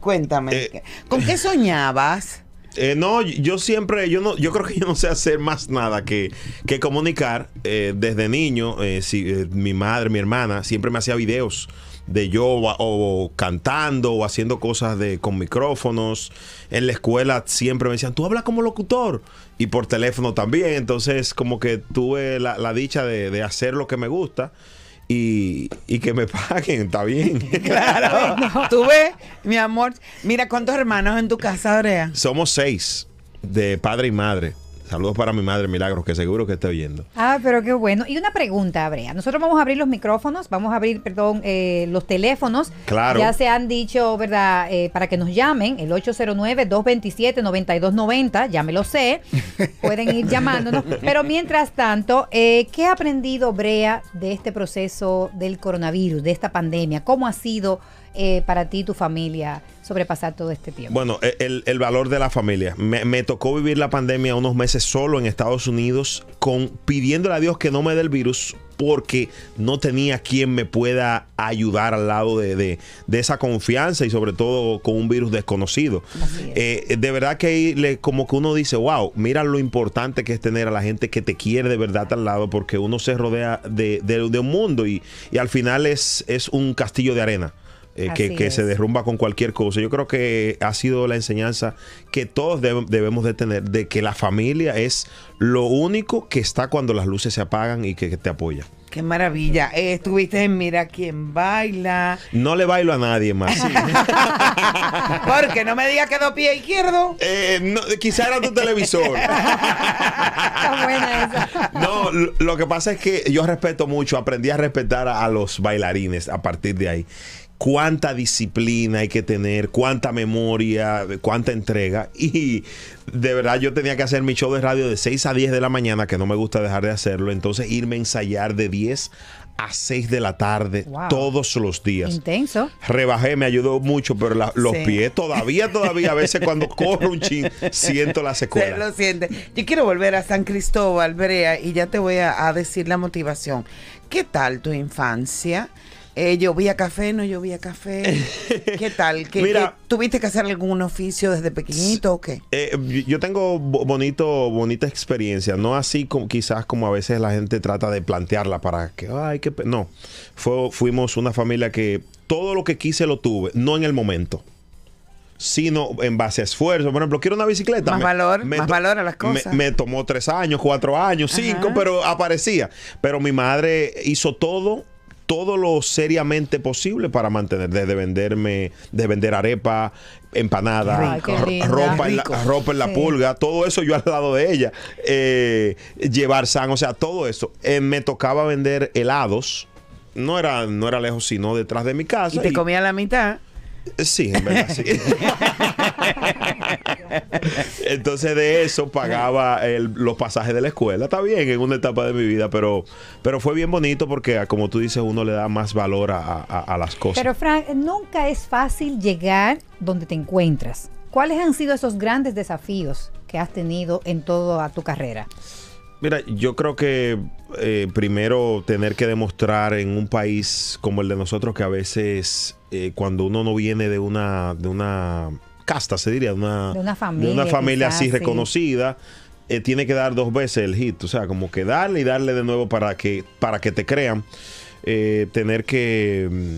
Cuéntame, ¿con qué soñabas? Eh, no, yo siempre, yo no, yo creo que yo no sé hacer más nada que, que comunicar. Eh, desde niño, eh, si, eh, mi madre, mi hermana, siempre me hacía videos de yo o, o cantando o haciendo cosas de con micrófonos. En la escuela siempre me decían, tú hablas como locutor. Y por teléfono también. Entonces, como que tuve la, la dicha de, de hacer lo que me gusta. Y, y que me paguen, está bien. Claro. Tú ves, mi amor. Mira cuántos hermanos en tu casa, Brea. Somos seis, de padre y madre. Saludos para mi madre Milagros, que seguro que está oyendo. Ah, pero qué bueno. Y una pregunta, Brea. Nosotros vamos a abrir los micrófonos, vamos a abrir, perdón, eh, los teléfonos. Claro. Ya se han dicho, ¿verdad? Eh, para que nos llamen, el 809-227-9290, ya me lo sé. Pueden ir llamándonos. Pero mientras tanto, eh, ¿qué ha aprendido Brea de este proceso del coronavirus, de esta pandemia? ¿Cómo ha sido eh, para ti y tu familia sobrepasar todo este tiempo? Bueno, e- el, el valor de la familia. Me, me tocó vivir la pandemia unos meses solo en Estados Unidos, con pidiéndole a Dios que no me dé el virus, porque no tenía quien me pueda ayudar al lado de, de- de esa confianza y sobre todo con un virus desconocido. Eh, de verdad que ahí le- como que uno dice, wow, mira lo importante que es tener a la gente que te quiere de verdad al lado, porque uno se rodea de, de- de un mundo y, y al final es, es un castillo de arena. Eh, que, se derrumba con cualquier cosa. Yo creo que ha sido la enseñanza que todos debe- debemos de tener, de que la familia es lo único que está cuando las luces se apagan y que, que te apoya. Qué maravilla. Eh, estuviste en Mira quién baila. No le bailo a nadie más. Porque no me digas que dos pies izquierdo. Eh, no, quizá era tu televisor. Está buena esa. No, lo, lo que pasa es que yo respeto mucho, aprendí a respetar a, a los bailarines a partir de ahí. Cuánta disciplina hay que tener, cuánta memoria, cuánta entrega. Y de verdad yo tenía que hacer mi show de radio de 6 a 10 de la mañana, que no me gusta dejar de hacerlo. Entonces irme a ensayar de 10 a 6 de la tarde Wow. todos los días. Intenso. Rebajé, me ayudó mucho, pero la- los Sí. pies todavía, todavía, a veces cuando corro un chin, siento la Se secuela. lo siente. Yo quiero volver a San Cristóbal, Brea, y ya te voy a, a decir la motivación. ¿Qué tal tu infancia? Eh, ¿Llovía café? ¿No llovía café? ¿Qué tal? ¿Qué, Mira- qué- ¿Tuviste que hacer algún oficio desde pequeñito o qué? Eh, yo- tengo bo- bonito, bonita experiencia, no así como quizás como a veces la gente trata de plantearla para que, ay, qué pe-". no, Fue- fuimos una familia que todo lo que quise lo tuve, no en el momento, sino en base a esfuerzo. Por ejemplo, quiero una bicicleta. Más valor, más valor a las me- cosas. Me, tomó tres años, cuatro años, cinco, Ajá. pero aparecía. Pero mi madre hizo todo todo lo seriamente posible para mantener, desde venderme, de vender arepa, empanada, Ay, ropa, en la, ropa en la Sí. pulga, todo eso yo al lado de ella. Eh, llevar san, o sea, todo eso. Eh, me tocaba vender helados. No era, no era lejos, sino detrás de mi casa. Y te y- comía la mitad. Sí, en verdad, sí. Entonces de eso pagaba el- los pasajes de la escuela. Está bien en una etapa de mi vida, pero, pero fue bien bonito porque, como tú dices, uno le da más valor a, a- a las cosas. Pero Frank, nunca es fácil llegar donde te encuentras. ¿Cuáles han sido esos grandes desafíos que has tenido en toda tu carrera? Mira, yo creo que eh, primero tener que demostrar en un país como el de nosotros que a veces eh, cuando uno no viene de una, de una casta, se diría, de una, De una familia, de una familia quizás, así sí. reconocida. eh, tiene que dar dos veces el hit, o sea, como que darle y darle de nuevo para que, para que te crean. Eh, tener que, mm,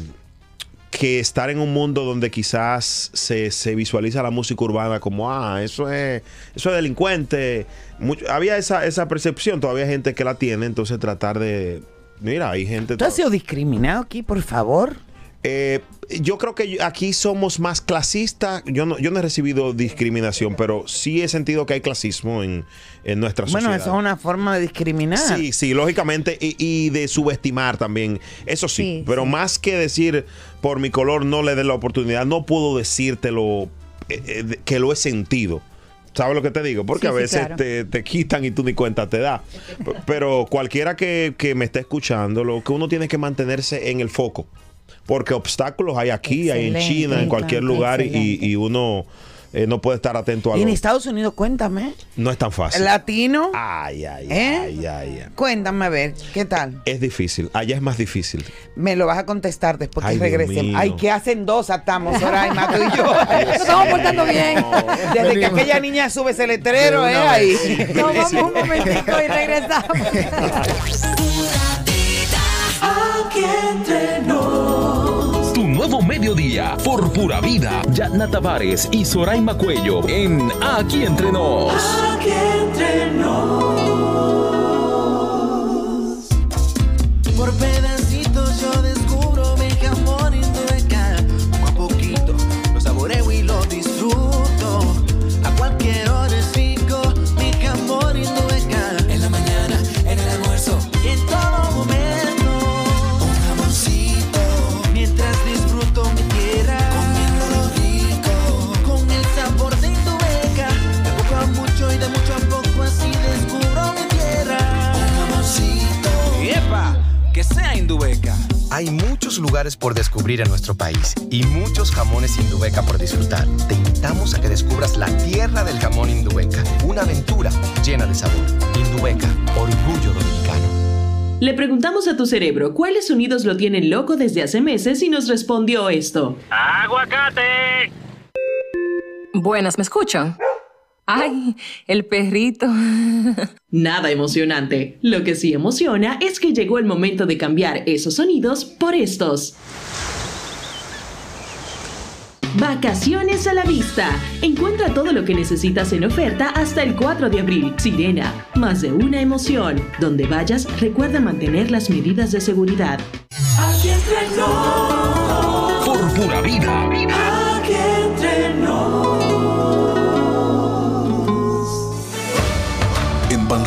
que estar en un mundo donde quizás se, se visualiza la música urbana como, ah, eso es, eso es delincuente. Mucho- había esa, esa percepción, todavía hay gente que la tiene, entonces tratar de... Mira, hay gente... ¿Tú has sido discriminado aquí, por favor? Eh, yo creo que aquí somos más clasistas. Yo no, yo no he recibido discriminación, pero sí he sentido que hay clasismo en, en nuestra Bueno, sociedad. eso es una forma de discriminar. Sí, sí, lógicamente, y, y de subestimar también, eso sí, Sí, pero más que decir por mi color no le dé la oportunidad, no puedo decírtelo eh, eh, que lo he sentido. ¿Sabes lo que te digo? Porque Sí, a sí, veces claro. te, te quitan y tú ni cuenta te da. Pero cualquiera que, que me esté escuchando, lo que uno tiene que mantenerse en el foco. Porque obstáculos hay aquí, hay en China, en cualquier lugar y, y uno eh, no puede estar atento a Y lo en Estados Unidos, cuéntame. No es tan fácil. Latino. Ay, ay, ¿Eh? ay, ay, ay. Cuéntame a ver, ¿qué tal? Es difícil. Allá es más difícil. Me lo vas a contestar después Ay, que regresemos. Ay, ¿qué hacen dos? Estamos, Soraima, tú y yo. Nos estamos portando bien. Desde que aquella niña sube ese letrero, ¿eh? Ahí. vamos un momentico y regresamos. nuevo mediodía por pura vida. Yatna Tavares y Soraima Cuello en Aquí Entre Nos. Aquí entre nos. Hay muchos lugares por descubrir en nuestro país y muchos jamones Indubeca por disfrutar. Te invitamos a que descubras la tierra del jamón Indubeca, una aventura llena de sabor. Indubeca, orgullo dominicano. Le preguntamos a tu cerebro cuáles sonidos lo tienen loco desde hace meses y nos respondió esto. ¡Aguacate! Buenas, ¿me escuchan? ¡Ay, el perrito! Nada emocionante. Lo que sí emociona es que llegó el momento de cambiar esos sonidos por estos. Vacaciones a la vista. Encuentra todo lo que necesitas en oferta hasta el 4 de abril. Sirena, más de una emoción. Donde vayas, recuerda mantener las medidas de seguridad. Aquí entre nos. Por pura vida.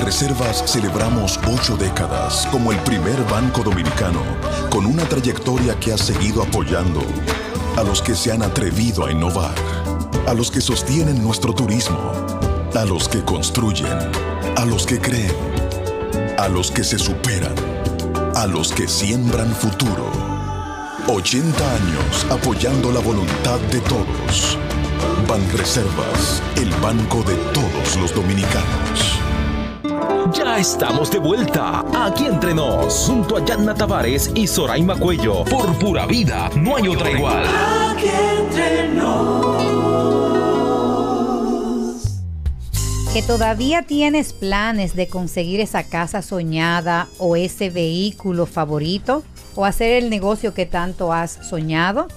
Banreservas celebramos ocho décadas como el primer banco dominicano con una trayectoria que ha seguido apoyando a los que se han atrevido a innovar, a los que sostienen nuestro turismo, a los que construyen, a los que creen, a los que se superan, a los que siembran futuro. 80 años apoyando la voluntad de todos. Banreservas, el banco de todos los dominicanos. Ya estamos de vuelta. Aquí Entre Nos. Junto a Yatna Tavares y Soraima Cuello. Por pura vida. No hay otra igual. Aquí entre nos. que todavía tienes planes de conseguir esa casa soñada o ese vehículo favorito o hacer el negocio que tanto has soñado,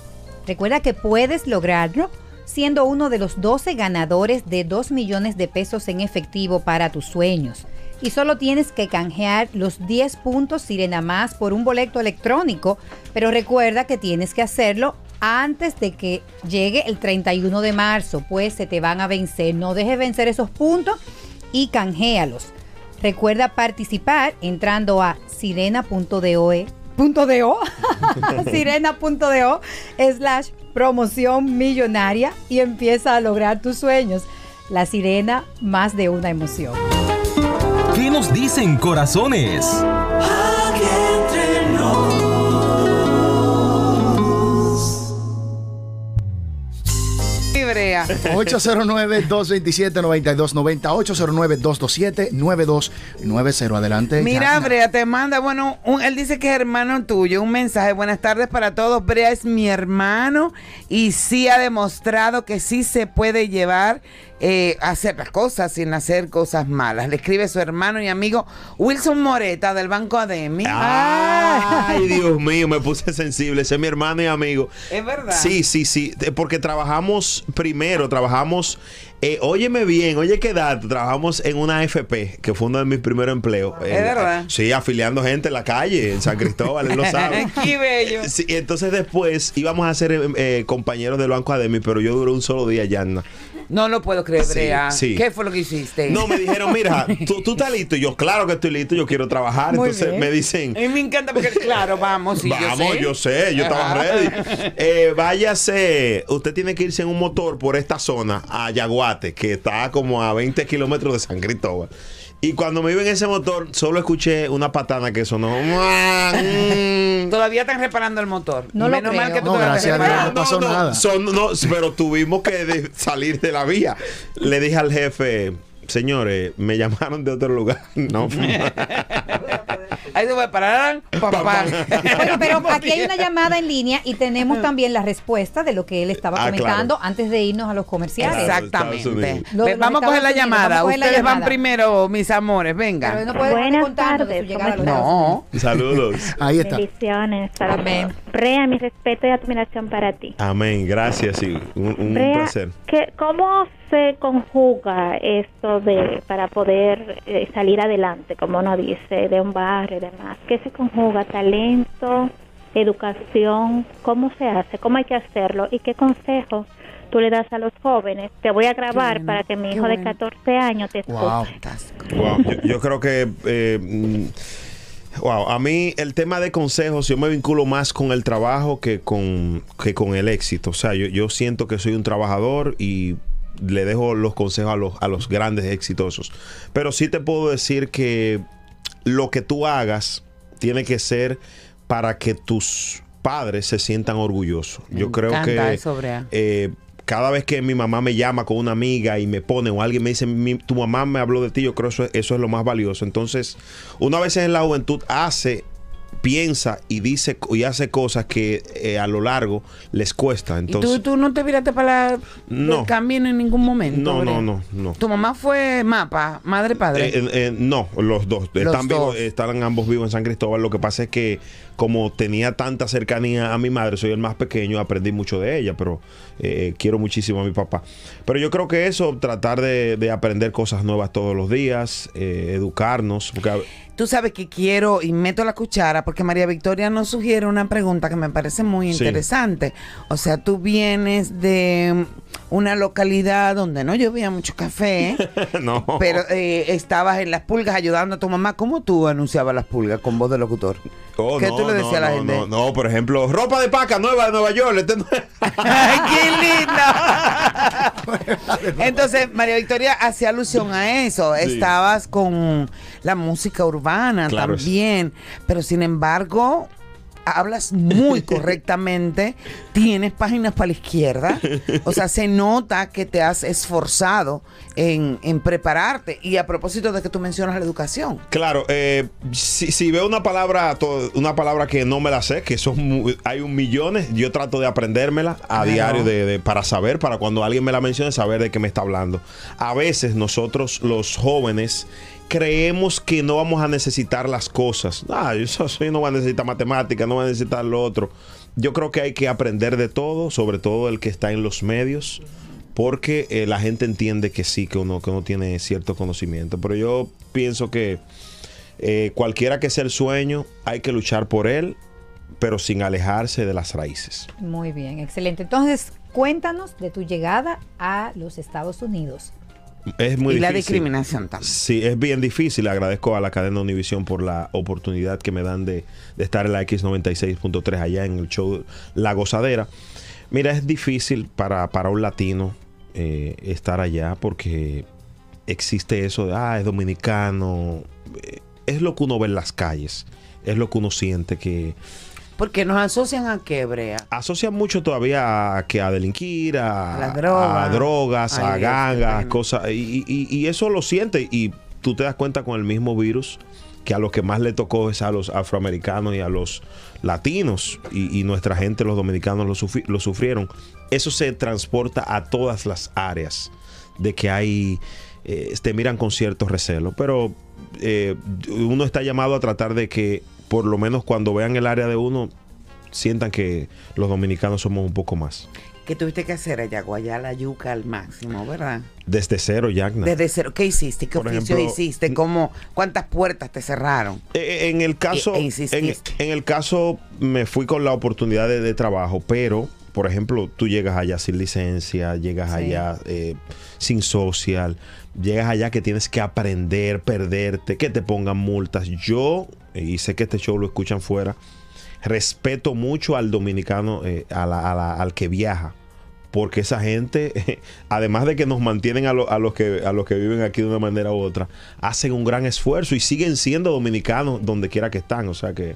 recuerda que puedes lograrlo siendo uno de los 12 ganadores de 2 millones de pesos en efectivo para tus sueños. Y solo tienes que canjear los 10 puntos Sirena Más por un boleto electrónico, pero recuerda que tienes que hacerlo antes de que llegue el 31 de marzo, pues se te van a vencer. No dejes vencer esos puntos y canjealos. Recuerda participar entrando a sirena.do punto de o, sirena.do slash promoción millonaria y empieza a lograr tus sueños. La sirena, más de una emoción. ¿Qué nos dicen corazones? Aquí entre nos. Libre Brea. 809-227-9290, 809-227-9290. Adelante. Mira. Brea te manda, bueno, un- él dice que es hermano tuyo, un mensaje, buenas tardes para todos, Brea es mi hermano y sí ha demostrado que sí se puede llevar eh, hacer las cosas sin hacer cosas malas. Le escribe su hermano y amigo Wilson Moreta del Banco Ademi. Ay, Dios mío, me puse sensible. Ese es mi hermano y amigo. Es verdad. Sí, sí, sí. Porque trabajamos primero, trabajamos. eh, óyeme bien, oye qué dato. Trabajamos en una AFP, que fue uno de mis primeros empleos. Es Eh, verdad. Sí, afiliando gente en la calle, en San Cristóbal, él lo sabe. Qué bello. Sí, entonces después íbamos a ser eh, eh, compañeros del Banco Ademi, pero yo duré un solo día, Yanna. No lo puedo creer, Sí, Brea. sí. ¿Qué fue lo que hiciste? No, me dijeron, mira, ¿tú, tú estás listo. Y yo, claro que estoy listo, yo quiero trabajar. Muy entonces bien. me dicen, A mí me encanta porque, claro, vamos, sí, Vamos, yo sé. yo sé, yo estaba ready. Eh, váyase, usted tiene que irse en un motor por esta zona a Yaguate, que está como a 20 kilómetros de San Cristóbal. Y cuando me iba en ese motor, solo escuché una patana que sonó. Todavía están reparando el motor. No lo mal creo. que tú No, gracias no pasó nada. Son- no, pero tuvimos que de- salir de la vía. Le dije al jefe, señores, me llamaron de otro lugar. No, Ahí se papá. Bueno, pero aquí hay una llamada en línea y tenemos también la respuesta de lo que él estaba Ah, comentando antes de irnos a los comerciales. Exactamente. Lo de Vamos a coger la llamada. la Ustedes van primero, mis amores. Venga. Pero no Buenas tardes, llegada a los ¿cómo Estados No. Saludos. Ahí está. Bendiciones. para Amén. Brea, mi respeto y admiración para ti. Amén, gracias, sí. Un, placer. ¿qué- ¿cómo se conjuga esto de para poder eh, salir adelante, como uno dice, de un barrio y demás? ¿Qué se conjuga? ¿Talento? ¿Educación? ¿Cómo se hace? ¿Cómo hay que hacerlo? ¿Y qué consejos tú le das a los jóvenes? Te voy a grabar bueno, para que mi hijo de bueno. 14 años te escuche. Wow. Wow, yo, yo creo que eh, mm, wow, a mí el tema de consejos yo me vinculo más con el trabajo que con que con el éxito. O sea, yo, yo siento que soy un trabajador y le dejo los consejos a los, a los grandes exitosos. Pero sí te puedo decir que lo que tú hagas tiene que ser para que tus padres se sientan orgullosos. Me yo creo que eh, cada vez que mi mamá me llama con una amiga y me pone o alguien me dice, "Mi- tu mamá me habló de ti, yo creo que eso, es- eso es lo más valioso. Entonces, una vez en la juventud hace, piensa y dice y hace cosas que eh, a lo largo les cuesta. ¿Y Entonces, tú, tú no te viraste para la, No. el camino en ningún momento? no, no, no, no. ¿Tu mamá fue mapa, madre, padre? Eh, eh, eh, no, los dos. Los están, vivos, están ambos vivos en San Cristóbal. Lo que pasa es que como tenía tanta cercanía a mi madre, soy el más pequeño, aprendí mucho de ella, pero eh, quiero muchísimo a mi papá. Pero yo creo que eso, tratar de, de aprender cosas nuevas todos los días, eh, educarnos, porque Tú sabes que quiero y meto la cuchara porque María Victoria nos sugiere una pregunta que me parece muy Sí. interesante. O sea, tú vienes de una localidad donde no llovía mucho café, no. pero eh, estabas en las pulgas ayudando a tu mamá. ¿Cómo tú anunciabas las pulgas con voz de locutor? Oh, ¿Qué no, tú le no, decías a la no, gente? No, no, por ejemplo, ropa de paca nueva de Nueva York. este no- ¡Ay, qué lindo! Entonces, María Victoria hacía alusión a eso. Sí. Estabas con la música urbana Claro, también, pero sin embargo, hablas muy correctamente, tienes páginas para la izquierda, o sea, se nota que te has esforzado en, en prepararte. Y a propósito de que tú mencionas la educación. Claro, eh, si, si veo una palabra, una palabra que no me la sé, que son hay un millones, yo trato de aprendérmela a Claro. diario de, de- para saber, para cuando alguien me la mencione, saber de qué me está hablando. A veces nosotros los jóvenes creemos que no vamos a necesitar las cosas. Ah, yo so- soy, no voy a necesitar matemática, no voy a necesitar lo otro. Yo creo que hay que aprender de todo, sobre todo el que está en los medios, porque eh, la gente entiende que sí, que uno, que uno tiene cierto conocimiento. Pero yo pienso que eh, cualquiera que sea el sueño, hay que luchar por él, pero sin alejarse de las raíces. Muy bien, excelente. Entonces, cuéntanos de tu llegada a los Estados Unidos. Es muy y la discriminación también. Sí, es bien difícil. Agradezco a la cadena Univisión por la oportunidad que me dan de, de estar en la X96.3 allá en el show La Gozadera. Mira, es difícil para, para un latino eh, estar allá porque existe eso de, ah, es dominicano. Eh, Es lo que uno ve en las calles. Es lo que uno siente que... Porque nos asocian a qué, Brea. Asocian mucho todavía a, que a delinquir, a, droga. a drogas, a Ay, gangas, este cosas. Y, y- y eso lo siente. Y tú te das cuenta con el mismo virus que a los que más le tocó es a los afroamericanos y a los latinos. Y, y nuestra gente, los dominicanos, lo, sufri- lo sufrieron. Eso se transporta a todas las áreas de que hay. eh, te miran con cierto recelo. Pero eh, uno está llamado a tratar de que, por lo menos cuando vean el área de uno, sientan que los dominicanos somos un poco más. ¿Qué tuviste que hacer allá? Guayar la yuca al máximo, ¿verdad? Desde cero, Yagna. Desde cero. ¿Qué hiciste? ¿Qué Por oficio ejemplo, hiciste? ¿Cómo, ¿Cuántas puertas te cerraron? Eh, En el caso, E- e en, el caso me fui con la oportunidad de, de trabajo, pero por ejemplo, tú llegas allá sin licencia, llegas Sí. allá eh, sin social, llegas allá que tienes que aprender, perderte, que te pongan multas. Yo, y sé que este show lo escuchan fuera, respeto mucho al dominicano, eh, a la- a la- al que viaja. Porque esa gente, además de que nos mantienen a, lo- a los que, a los que viven aquí de una manera u otra, hacen un gran esfuerzo y siguen siendo dominicanos donde quiera que están. O sea que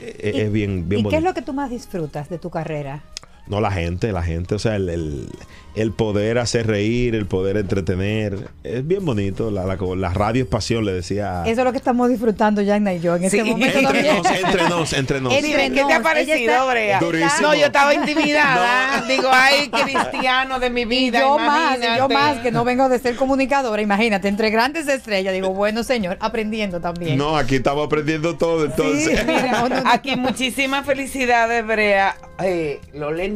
eh, ¿Y- es bien, bien ¿Y qué es lo que tú más disfrutas de tu carrera? No, la gente, la gente, o sea, el, el- el poder hacer reír, el poder entretener, es bien bonito. La, la, la radio es pasión, le decía. Eso es lo que estamos disfrutando, Yagna y yo, en este momento entre también. nos, entre nos, entre nos. Entre Dime, ¿qué te ha nos, parecido, está- Brea? Durísimo. No, yo estaba intimidada. Digo, ay, cristiano de mi Y vida. yo más, y yo más, que no vengo de ser comunicadora, imagínate, entre grandes estrellas, digo, bueno señor, aprendiendo también. No, aquí estamos aprendiendo todo, entonces. Mira, aquí muchísimas felicidades, Brea. Eh,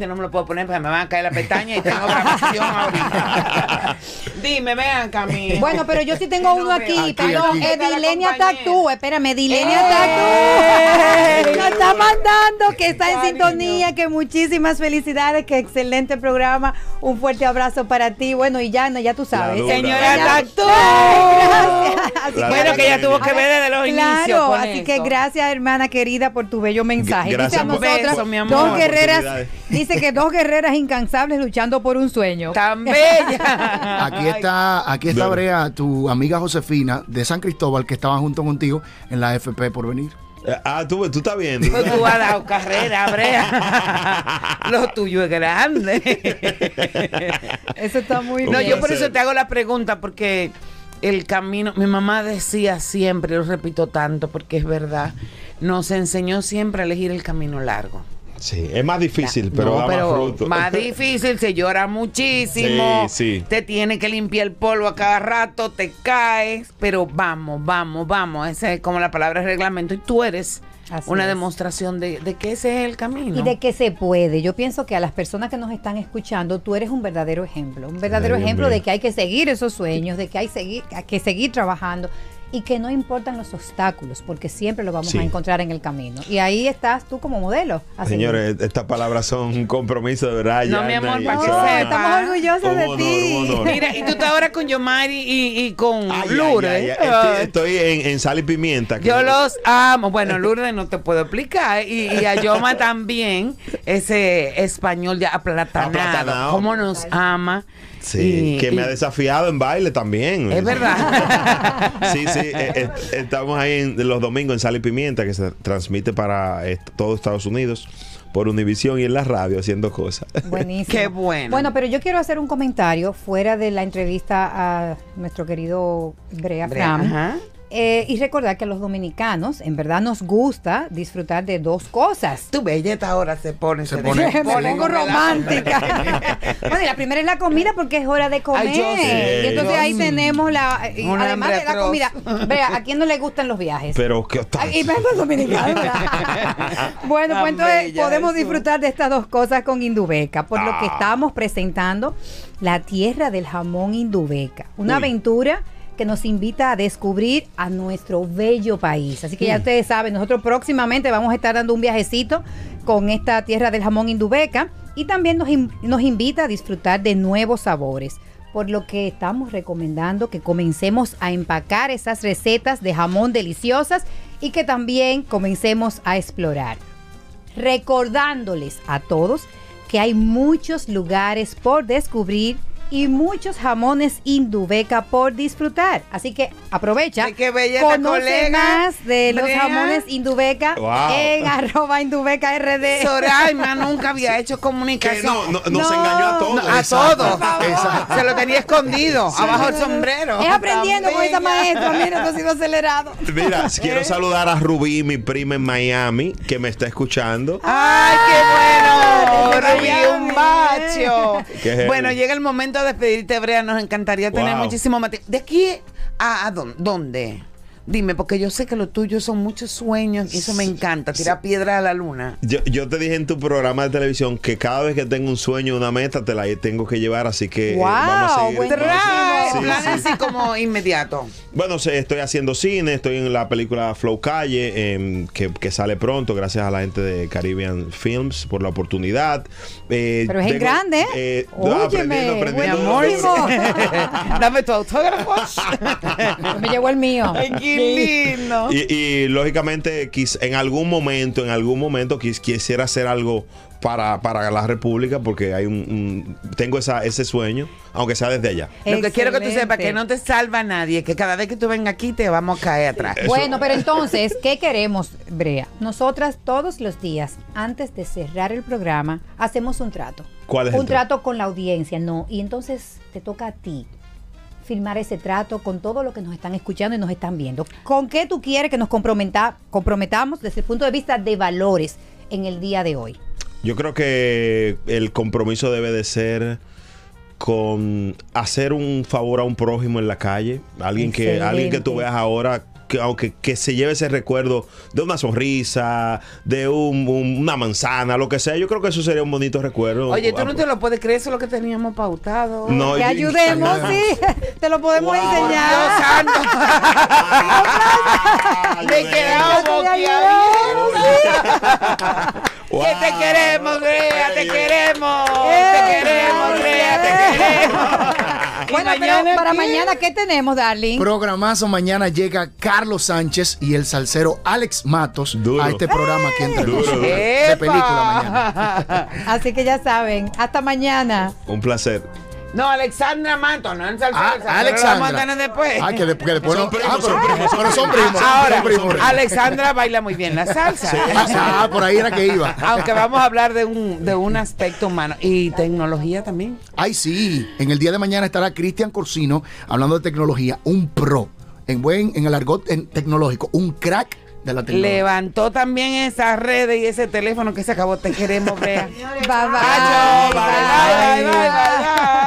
lentes no me los puedo poner porque me van a caer la pestaña y tengo grabación ahorita. Dime, vean, Camila. Bueno, pero yo sí tengo uno aquí, aquí. Edilenia Tactú, espérame, Edilenia ¡Eh! Tactú, nos está mandando que está en sintonía, que muchísimas felicidades, que excelente programa, un fuerte abrazo para ti, bueno, y ya, ya tú sabes. Señora Tactú. Gracias. Bueno, que ella tuvo que ver desde los inicios. Claro, así que gracias hermana querida por tu bello mensaje. Gracias dice a amor. dos guerreras. Dice que dos guerreras incansables luchando por un sueño. Tan bella. Aquí está, aquí está. Brea, tu amiga Josefina de San Cristóbal, que estaba junto contigo en la FP por venir. Eh, Ah, tú, tú estás viendo. Pues tú has dado carrera, Brea. Lo tuyo es grande. Eso está muy No, bien. yo por eso te hago la pregunta, porque el camino, mi mamá decía siempre, lo repito tanto, porque es verdad, nos enseñó siempre a elegir el camino largo. Sí, es más difícil, pero No, da pero más fruto. más difícil, se llora muchísimo. Sí, sí. Te tiene que limpiar el polvo a cada rato, te caes, pero vamos, vamos, vamos. Esa es como la palabra reglamento. Y tú eres Así una es. demostración de, de que ese es el camino. Y de que se puede. Yo pienso que a las personas que nos están escuchando, tú eres un verdadero ejemplo. Un verdadero Ay, ejemplo de que hay que seguir esos sueños, de que hay seguir, hay que seguir trabajando y que no importan los obstáculos, porque siempre lo vamos Sí. a encontrar en el camino. Y ahí estás tú como modelo. Señores, estas palabras son un compromiso de verdad. No, mi amor, para que son- sepa. estamos orgullosos Un de ti. Mira, y tú estás ahora con Yomari y, y con Ay, Lourdes. ay, ay. Estoy, estoy en, en sal y pimienta. Yo los amo. Bueno, Lourdes no te puedo explicar. Y, y a Yoma también, ese español ya aplatanado. Aplatanado. ¿Cómo nos ama? Sí, Y- que me ha desafiado en baile también. Es verdad. Sí, sí, eh, eh, estamos ahí en, los domingos en Sal y Pimienta, que se transmite para eh, todo Estados Unidos por Univisión y en la radio haciendo cosas. Buenísimo. Qué bueno. Bueno, pero yo quiero hacer un comentario fuera de la entrevista a nuestro querido Brea, Brea, Fram. Eh, y recordar que a los dominicanos en verdad nos gusta disfrutar de dos cosas. Tu belleza ahora se pone. Se pone- Me pone pongo romántica. bueno, y la primera es la comida porque es hora de comer. Ay, yo sé. y entonces ahí tenemos la. y Un además de la atroz. comida. Vea, ¿a quién no le gustan los viajes? Pero que Ay, Y vengo dominicano. ¿verdad? bueno, pues entonces podemos eso. disfrutar de estas dos cosas con Indubeca, por lo que Ah. estamos presentando la tierra del jamón Indubeca, una Uy. aventura que nos invita a descubrir a nuestro bello país. Así que ya ustedes saben, nosotros próximamente vamos a estar dando un viajecito con esta tierra del jamón Indubeca y también nos, nos invita a disfrutar de nuevos sabores. Por lo que estamos recomendando que comencemos a empacar esas recetas de jamón deliciosas y que también comencemos a explorar. Recordándoles a todos que hay muchos lugares por descubrir y muchos jamones Indubeca por disfrutar. Así que aprovecha. Ay, qué bella esta Conoce colega. más de los Brea. jamones Indubeca Wow. en arroba Indubeca RD. Soraima nunca había hecho comunicación. No, no, nos engañó a todos. No, a todos. Se lo tenía escondido, abajo el sombrero. Es aprendiendo con esa bella. maestra. Mira, esto ha sido acelerado. Mira, ¿Eh? quiero saludar a Rubí, mi prima en Miami, que me está escuchando. ¡Ay, qué bueno! Rubí, un heavy. Bueno, llega el momento de despedirte, Brea. Nos encantaría tener Wow. muchísimo más tiempo. ¿De aquí a, a dónde? Dime, porque yo sé que lo tuyo son muchos sueños y eso me encanta, tirar piedra a la luna. Yo, yo te dije en tu programa de televisión que cada vez que tengo un sueño, una meta, te la tengo que llevar, así que eh, vamos a seguir. Trae Sí, plan sí. así como inmediato. Bueno, sé, estoy haciendo cine, estoy en la película Flow Calle, em, que, que sale pronto, gracias a la gente de Caribbean Films por la oportunidad. Eh, Pero es en grande. eh, Óyeme, aprendiendo, aprendiendo. Mi amor, buenísimo. dame tu autógrafo. Me llegó el mío. Ay, qué lindo. Y, y, lógicamente, quis- en algún momento, en algún momento quis- quisiera hacer algo para, para la República, porque hay un, un- tengo esa, ese sueño, aunque sea desde allá. Lo que quiero que tú sepas que no te salva nadie, que cada vez que tú vengas aquí te vamos a caer atrás. Bueno, pero entonces, ¿qué queremos, Brea? Nosotras todos los días, antes de cerrar el programa, hacemos un trato. ¿Cuál es Un el trato? trato con la audiencia, no. Y entonces te toca a ti firmar ese trato con todo lo que nos están escuchando y nos están viendo. ¿Con qué tú quieres que nos comprometa- comprometamos desde el punto de vista de valores en el día de hoy? Yo creo que el compromiso debe de ser con hacer un favor a un prójimo en la calle, alguien que alguien que tú veas ahora que aunque que se lleve ese recuerdo de una sonrisa, de un- un- una manzana, lo que sea, yo creo que eso sería un bonito recuerdo. Oye, tú no te lo puedes creer, eso es lo que teníamos pautado. No, Que yo- ayudemos, sí. Te lo podemos enseñar. Dios santo. Me quedado boquiabierta. Que te queremos, Brea, te queremos. Te queremos, Brea, te queremos. Bueno, pero mañana, para ¿qué? mañana, ¿qué tenemos, darling? Programazo mañana llega Carlos Sánchez y el salsero Alex Matos a este programa nosotros. duro. De película mañana. Así que ya saben, hasta mañana. Un placer. No, Alexandra Mato, no en salsa. Ah, Alexandra. Alexandra. Lo vamos a tener después. Ah, que, de- que después Son primos, ah, pero, son primos, pero son primos. Ahora, son primos. Alexandra baila muy bien la salsa. Ah, por ahí era que iba. Aunque vamos a hablar de un, de un aspecto humano y tecnología también. Ay, sí. En el día de mañana estará Cristian Corsino hablando de tecnología, un pro. En buen, en el argot en- tecnológico, un crack de la tecnología. Levantó también esas redes y ese teléfono que se acabó. Te queremos, Brea. Bye bye. Bye, bye, bye, bye, bye, bye.